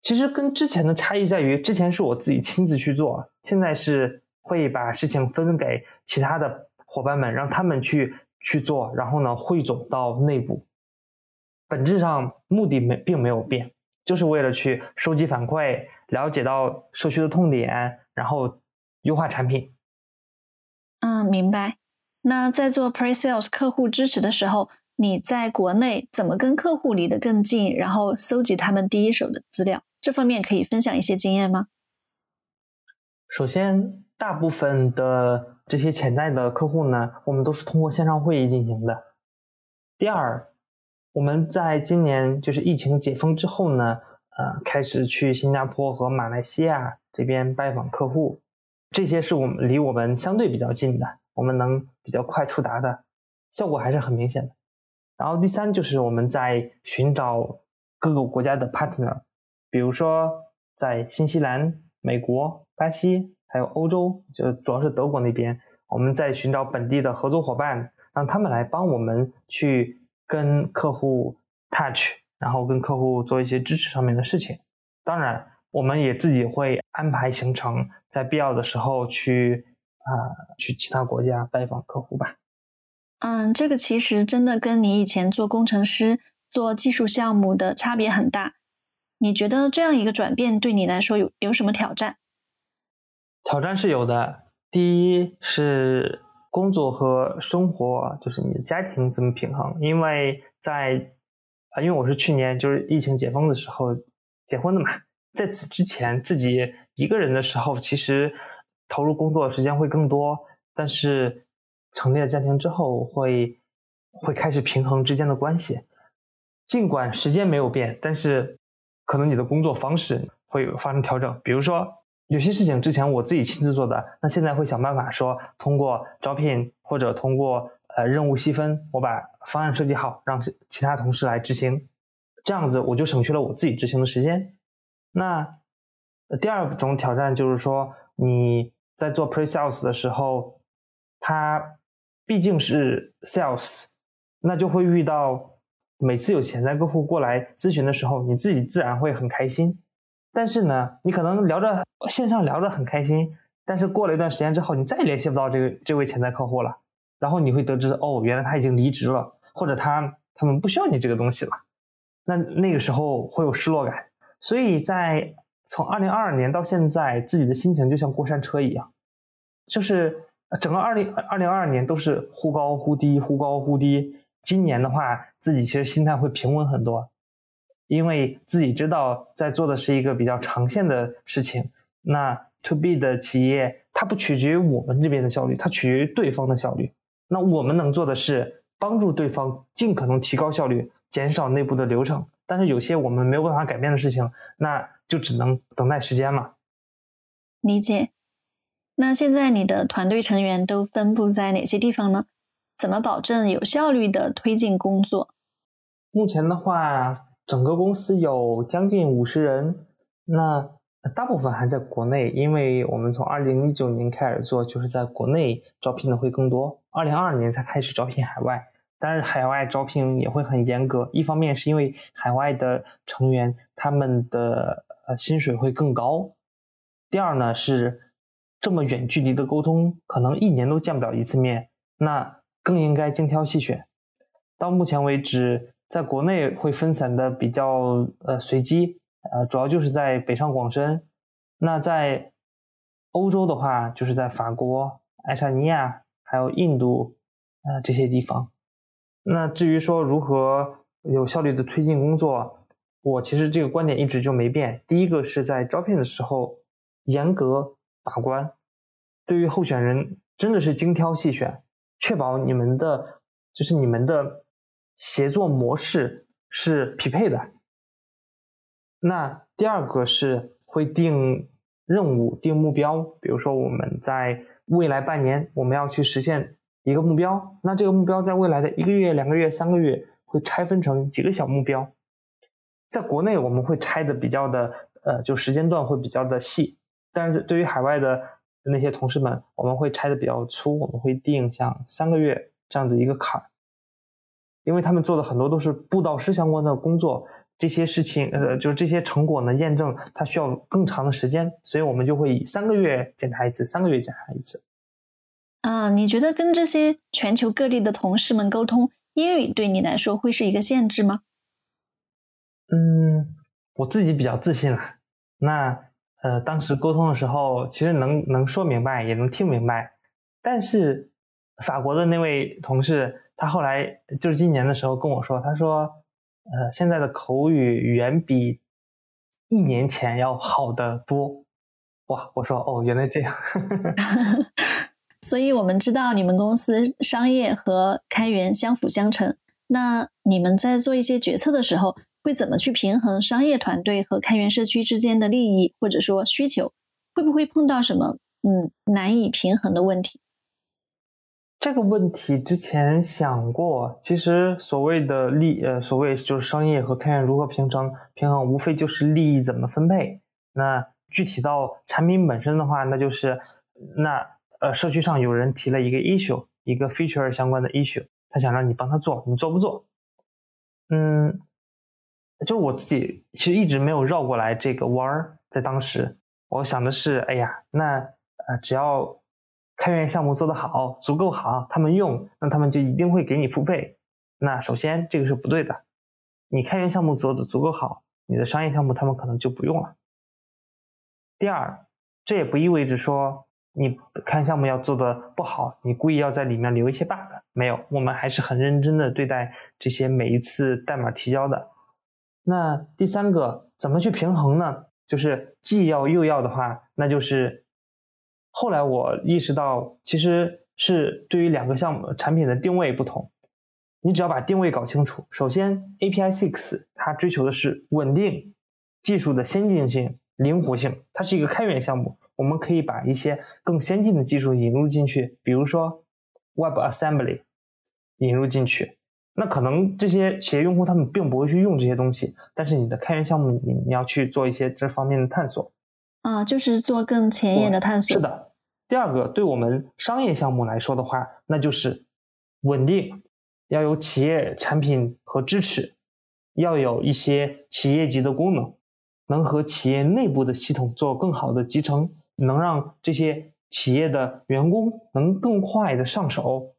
A: 其实跟之前的差异在于，之前是我自己亲自去做，现在是会把事情分给其他的伙伴们，让他们去去做，然后呢汇总到内部。本质上目的没并没有变，就是为了去收集反馈，了解到社区的痛点，然后优化产品。
B: 嗯，明白。那在做 Pre Sales 客户支持的时候。你在国内怎么跟客户离得更近，然后搜集他们第一手的资料？这方面可以分享一些经验吗？
A: 首先，大部分的这些潜在的客户呢，我们都是通过线上会议进行的。第二，我们在今年就是疫情解封之后呢，呃，开始去新加坡和马来西亚这边拜访客户，这些是我们离我们相对比较近的，我们能比较快触达的，效果还是很明显的。然后第三就是我们在寻找各个国家的 partner，比如说在新西兰、美国、巴西，还有欧洲，就主要是德国那边，我们在寻找本地的合作伙伴，让他们来帮我们去跟客户 touch，然后跟客户做一些支持上面的事情。当然，我们也自己会安排行程，在必要的时候去啊去其他国家拜访客户吧。
B: 嗯，这个其实真的跟你以前做工程师、做技术项目的差别很大。你觉得这样一个转变对你来说有有什么挑战？
A: 挑战是有的。第一是工作和生活，就是你的家庭怎么平衡？因为在啊，因为我是去年就是疫情解封的时候结婚的嘛，在此之前自己一个人的时候，其实投入工作时间会更多，但是。成立了家庭之后，会会开始平衡之间的关系。尽管时间没有变，但是可能你的工作方式会发生调整。比如说，有些事情之前我自己亲自做的，那现在会想办法说，通过招聘或者通过呃任务细分，我把方案设计好，让其他同事来执行。这样子我就省去了我自己执行的时间。那第二种挑战就是说，你在做 pre sales 的时候，他。毕竟是 sales，那就会遇到每次有潜在客户过来咨询的时候，你自己自然会很开心。但是呢，你可能聊着线上聊着很开心，但是过了一段时间之后，你再也联系不到这个这位潜在客户了。然后你会得知，哦，原来他已经离职了，或者他他们不需要你这个东西了。那那个时候会有失落感。所以在从二零二二年到现在，自己的心情就像过山车一样，就是。整个二零二零二二年都是忽高忽低，忽高忽低。今年的话，自己其实心态会平稳很多，因为自己知道在做的是一个比较长线的事情。那 to B 的企业，它不取决于我们这边的效率，它取决于对方的效率。那我们能做的是帮助对方尽可能提高效率，减少内部的流程。但是有些我们没有办法改变的事情，那就只能等待时间了。
B: 理解。那现在你的团队成员都分布在哪些地方呢？怎么保证有效率的推进工作？
A: 目前的话，整个公司有将近五十人，那大部分还在国内，因为我们从二零一九年开始做，就是在国内招聘的会更多。二零二二年才开始招聘海外，但是海外招聘也会很严格。一方面是因为海外的成员他们的呃薪水会更高，第二呢是。这么远距离的沟通，可能一年都见不了一次面，那更应该精挑细选。到目前为止，在国内会分散的比较呃随机，呃，主要就是在北上广深。那在欧洲的话，就是在法国、爱沙尼亚还有印度，呃这些地方。那至于说如何有效率的推进工作，我其实这个观点一直就没变。第一个是在招聘的时候严格。把关，对于候选人真的是精挑细选，确保你们的就是你们的协作模式是匹配的。那第二个是会定任务、定目标，比如说我们在未来半年我们要去实现一个目标，那这个目标在未来的一个月、两个月、三个月会拆分成几个小目标，在国内我们会拆的比较的呃，就时间段会比较的细，但是对于海外的那些同事们，我们会拆的比较粗，我们会定像三个月这样子一个坎儿，因为他们做的很多都是布道师相关的工作。这些事情，呃，就是这些成果呢，验证它需要更长的时间，所以我们就会以三个月检查一次，三个月检查一次。
B: 啊，你觉得跟这些全球各地的同事们沟通英语对你来说会是一个限制吗？
A: 嗯，我自己比较自信了。那呃，当时沟通的时候，其实能能说明白，也能听明白。但是法国的那位同事，他后来就是今年的时候跟我说，他说。呃，现在的口语远比一年前要好得多，哇！我说哦，原来这样。
B: 所以我们知道你们公司商业和开源相辅相成。那你们在做一些决策的时候，会怎么去平衡商业团队和开源社区之间的利益或者说需求？会不会碰到什么嗯难以平衡的问题？
A: 这个问题之前想过，其实所谓的利，呃，所谓就是商业和开源如何平衡平衡，无非就是利益怎么分配。那具体到产品本身的话，那就是那呃，社区上有人提了一个 issue，一个 feature 相关的 issue，他想让你帮他做，你做不做？嗯，就我自己其实一直没有绕过来这个弯儿，在当时我想的是，哎呀，那呃，只要。开源项目做得好，足够好，他们用，那他们就一定会给你付费。那首先这个是不对的。你开源项目做的足够好，你的商业项目他们可能就不用了。第二，这也不意味着说你开源项目要做的不好，你故意要在里面留一些 bug。没有，我们还是很认真的对待这些每一次代码提交的。那第三个怎么去平衡呢？就是既要又要的话，那就是。后来我意识到，其实是对于两个项目产品的定位不同。你只要把定位搞清楚。首先，API Six 它追求的是稳定、技术的先进性、灵活性。它是一个开源项目，我们可以把一些更先进的技术引入进去，比如说 Web Assembly 引入进去。那可能这些企业用户他们并不会去用这些东西，但是你的开源项目你你要去做一些这方面的探索。
B: 啊，就是做更前沿的探索。
A: 是的，第二个，对我们商业项目来说的话，那就是稳定，要有企业产品和支持，要有一些企业级的功能，能和企业内部的系统做更好的集成，能让这些企业的员工能更快的上手，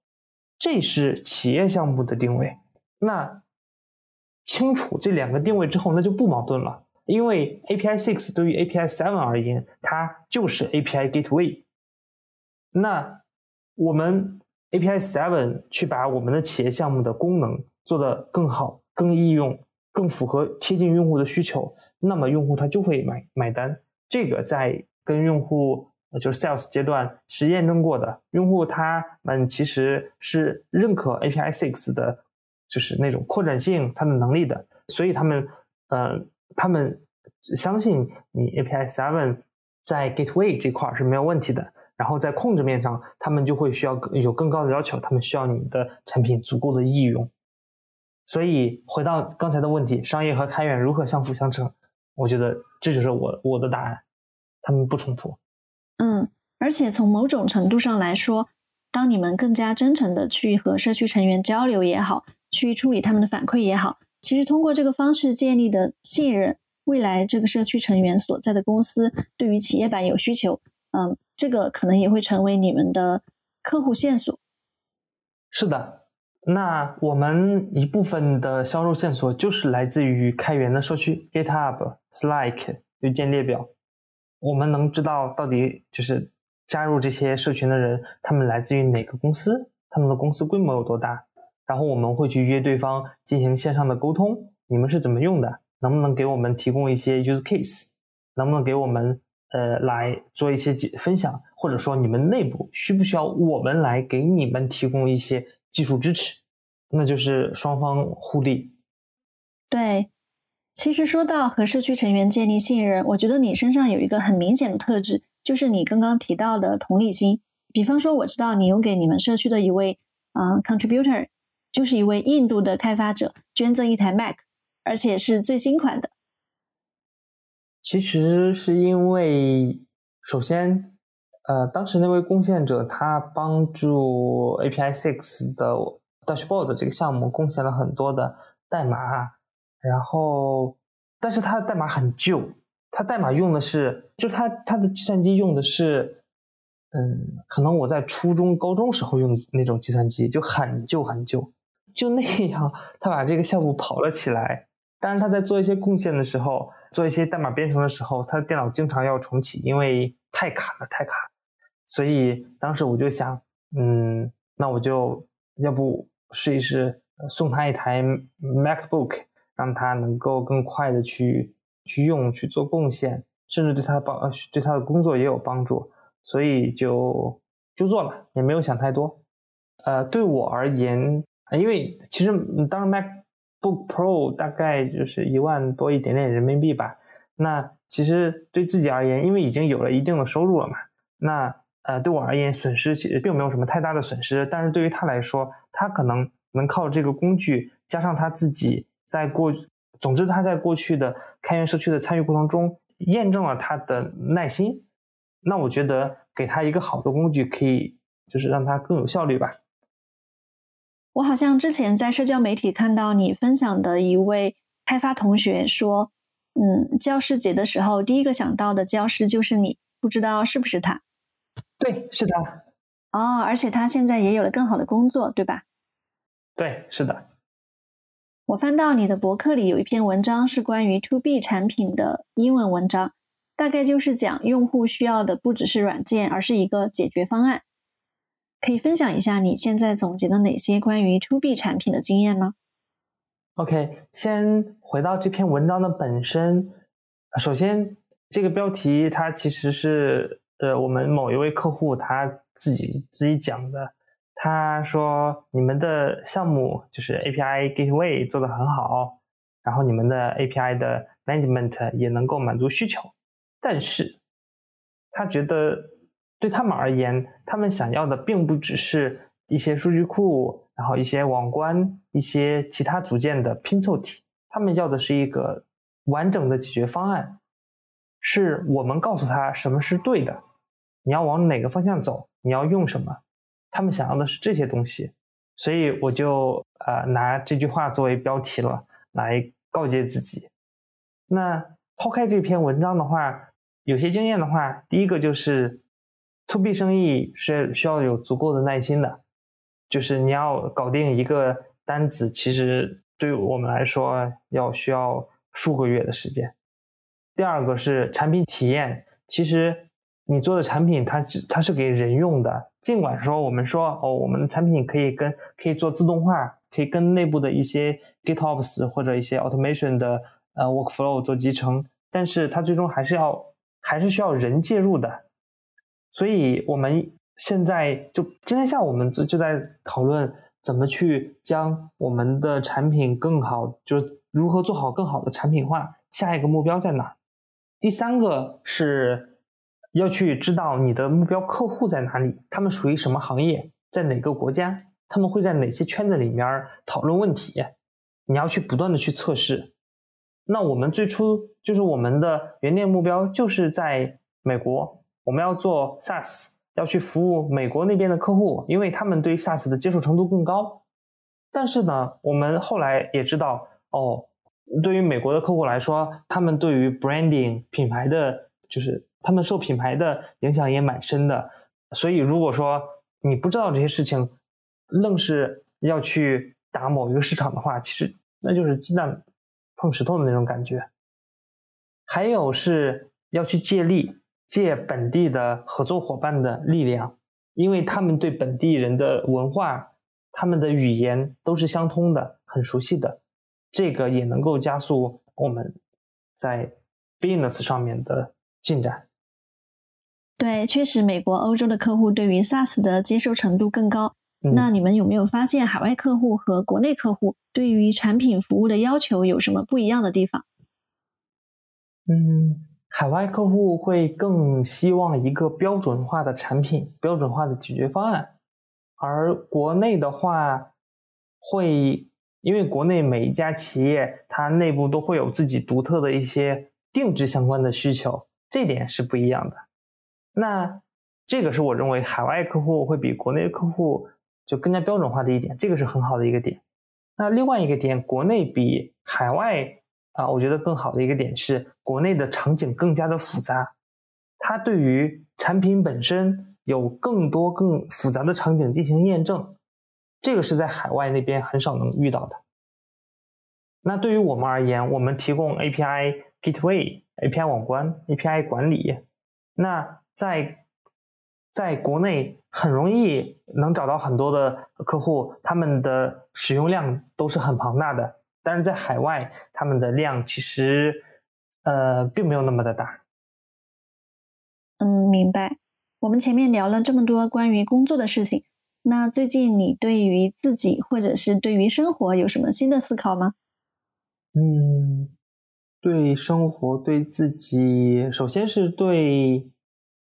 A: 这是企业项目的定位。那清楚这两个定位之后，那就不矛盾了。因为 API Six 对于 API Seven 而言，它就是 API Gateway。那我们 API Seven 去把我们的企业项目的功能做得更好、更易用、更符合贴近用户的需求，那么用户他就会买买单。这个在跟用户就是 Sales 阶段是验证过的，用户他们其实是认可 API Six 的，就是那种扩展性、它的能力的，所以他们嗯。他们相信你 API Seven 在 Gateway 这块是没有问题的，然后在控制面上，他们就会需要有更高的要求，他们需要你的产品足够的易用。所以回到刚才的问题，商业和开源如何相辅相成？我觉得这就是我我的答案，他们不冲突。
B: 嗯，而且从某种程度上来说，当你们更加真诚的去和社区成员交流也好，去处理他们的反馈也好。其实通过这个方式建立的信任，未来这个社区成员所在的公司对于企业版有需求，嗯，这个可能也会成为你们的客户线索。
A: 是的，那我们一部分的销售线索就是来自于开源的社区，GitHub、Slack 邮件列表，我们能知道到底就是加入这些社群的人，他们来自于哪个公司，他们的公司规模有多大。然后我们会去约对方进行线上的沟通，你们是怎么用的？能不能给我们提供一些 use case？能不能给我们呃来做一些分享？或者说你们内部需不需要我们来给你们提供一些技术支持？那就是双方互利。
B: 对，其实说到和社区成员建立信任，我觉得你身上有一个很明显的特质，就是你刚刚提到的同理心。比方说，我知道你有给你们社区的一位啊 contributor。就是一位印度的开发者捐赠一台 Mac，而且是最新款的？
A: 其实是因为，首先，呃，当时那位贡献者他帮助 API Six 的 Dashboard 这个项目贡献了很多的代码，然后，但是他的代码很旧，他代码用的是，就他他的计算机用的是，嗯，可能我在初中、高中时候用的那种计算机，就很旧很旧，就那样，他把这个项目跑了起来。但是，他在做一些贡献的时候，做一些代码编程的时候，他的电脑经常要重启，因为太卡了，太卡。所以当时我就想，嗯，那我就要不试一试送他一台 MacBook，让他能够更快的去去用去做贡献，甚至对他的帮对他的工作也有帮助。所以就就做了，也没有想太多。呃，对我而言，啊因为其实当时 Mac。Book Pro 大概就是一万多一点点人民币吧。那其实对自己而言，因为已经有了一定的收入了嘛，那呃对我而言损失其实并没有什么太大的损失。但是对于他来说，他可能能靠这个工具，加上他自己在过，总之他在过去的开源社区的参与过程中，验证了他的耐心。那我觉得给他一个好的工具，可以就是让他更有效率吧。
B: 我好像之前在社交媒体看到你分享的一位开发同学说，嗯，教师节的时候第一个想到的教师就是你，不知道是不是他？
A: 对，是的。
B: 哦，而且他现在也有了更好的工作，对吧？
A: 对，是的。
B: 我翻到你的博客里有一篇文章是关于 To B 产品的英文文章，大概就是讲用户需要的不只是软件，而是一个解决方案。可以分享一下你现在总结的哪些关于 To B 产品的经验吗
A: ？OK，先回到这篇文章的本身。首先，这个标题它其实是呃我们某一位客户他自己自己讲的。他说你们的项目就是 API Gateway 做的很好，然后你们的 API 的 Management 也能够满足需求，但是他觉得。对他们而言，他们想要的并不只是一些数据库，然后一些网关、一些其他组件的拼凑体。他们要的是一个完整的解决方案，是我们告诉他什么是对的，你要往哪个方向走，你要用什么。他们想要的是这些东西，所以我就呃拿这句话作为标题了，来告诫自己。那抛开这篇文章的话，有些经验的话，第一个就是。To B 生意是需要有足够的耐心的，就是你要搞定一个单子，其实对我们来说要需要数个月的时间。第二个是产品体验，其实你做的产品它它是给人用的，尽管说我们说哦，我们的产品可以跟可以做自动化，可以跟内部的一些 GitOps 或者一些 Automation 的呃 Workflow 做集成，但是它最终还是要还是需要人介入的。所以，我们现在就今天下午，我们就就在讨论怎么去将我们的产品更好，就如何做好更好的产品化。下一个目标在哪？第三个是要去知道你的目标客户在哪里，他们属于什么行业，在哪个国家，他们会在哪些圈子里面讨论问题。你要去不断的去测试。那我们最初就是我们的原点目标就是在美国。我们要做 SaaS，要去服务美国那边的客户，因为他们对 SaaS 的接受程度更高。但是呢，我们后来也知道，哦，对于美国的客户来说，他们对于 branding 品牌的，就是他们受品牌的影响也蛮深的。所以，如果说你不知道这些事情，愣是要去打某一个市场的话，其实那就是鸡蛋碰石头的那种感觉。还有是要去借力。借本地的合作伙伴的力量，因为他们对本地人的文化、他们的语言都是相通的，很熟悉的，这个也能够加速我们在 business 上面的进展。
B: 对，确实，美国、欧洲的客户对于 SaaS 的接受程度更高。那你们有没有发现，海外客户和国内客户对于产品服务的要求有什么不一样的地方？
A: 嗯。海外客户会更希望一个标准化的产品、标准化的解决方案，而国内的话会因为国内每一家企业它内部都会有自己独特的一些定制相关的需求，这点是不一样的。那这个是我认为海外客户会比国内客户就更加标准化的一点，这个是很好的一个点。那另外一个点，国内比海外啊，我觉得更好的一个点是，国内的场景更加的复杂，它对于产品本身有更多更复杂的场景进行验证。这个是在海外那边很少能遇到的。那对于我们而言，我们提供 API Gateway、API 网关、API 管理。那在在国内很容易能找到很多的客户，他们的使用量都是很庞大的。但是在海外，他们的量其实呃并没有那么的大。
B: 嗯，明白。我们前面聊了这么多关于工作的事情。那最近你对于自己或者是对于生活有什么新的思考吗？
A: 嗯，对生活对自己，首先是对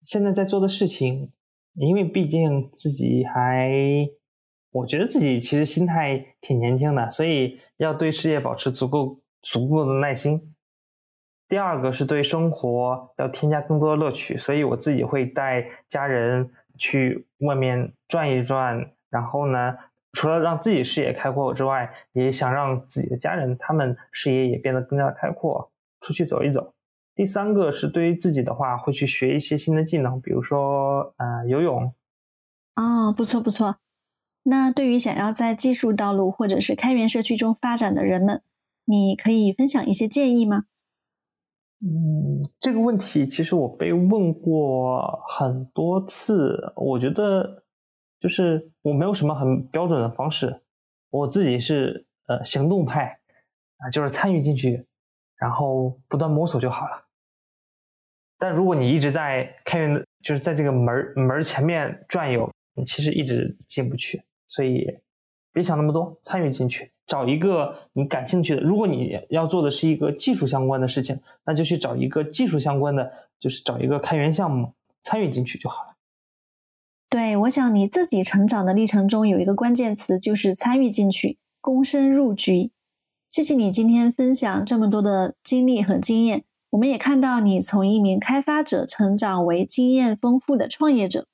A: 现在在做的事情，因为毕竟自己还，我觉得自己其实心态挺年轻的，所以要对事业保持足够足够的耐心。第二个是对生活要添加更多的乐趣，所以我自己会带家人。去外面转一转，然后呢，除了让自己视野开阔之外，也想让自己的家人他们视野也变得更加开阔，出去走一走。第三个是对于自己的话，会去学一些新的技能，比如说呃游泳。
B: 哦，不错不错。那对于想要在技术道路或者是开源社区中发展的人们，你可以分享一些建议吗？
A: 嗯，这个问题其实我被问过很多次。我觉得就是我没有什么很标准的方式，我自己是呃行动派啊，就是参与进去，然后不断摸索就好了。但如果你一直在开源，就是在这个门门前面转悠，你其实一直进不去。所以别想那么多，参与进去。找一个你感兴趣的，如果你要做的是一个技术相关的事情，那就去找一个技术相关的，就是找一个开源项目参与进去就好了。
B: 对，我想你自己成长的历程中有一个关键词就是参与进去，躬身入局。谢谢你今天分享这么多的经历和经验，我们也看到你从一名开发者成长为经验丰富的创业者，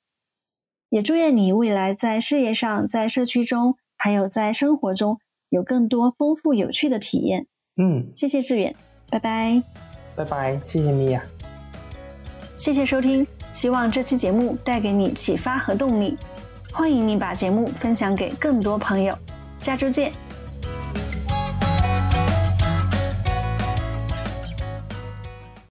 B: 也祝愿你未来在事业上、在社区中，还有在生活中。有更多丰富有趣的体验。
A: 嗯，
B: 谢谢志远，拜拜，
A: 拜拜，谢谢米娅，
B: 谢谢收听，希望这期节目带给你启发和动力。欢迎你把节目分享给更多朋友，下周见。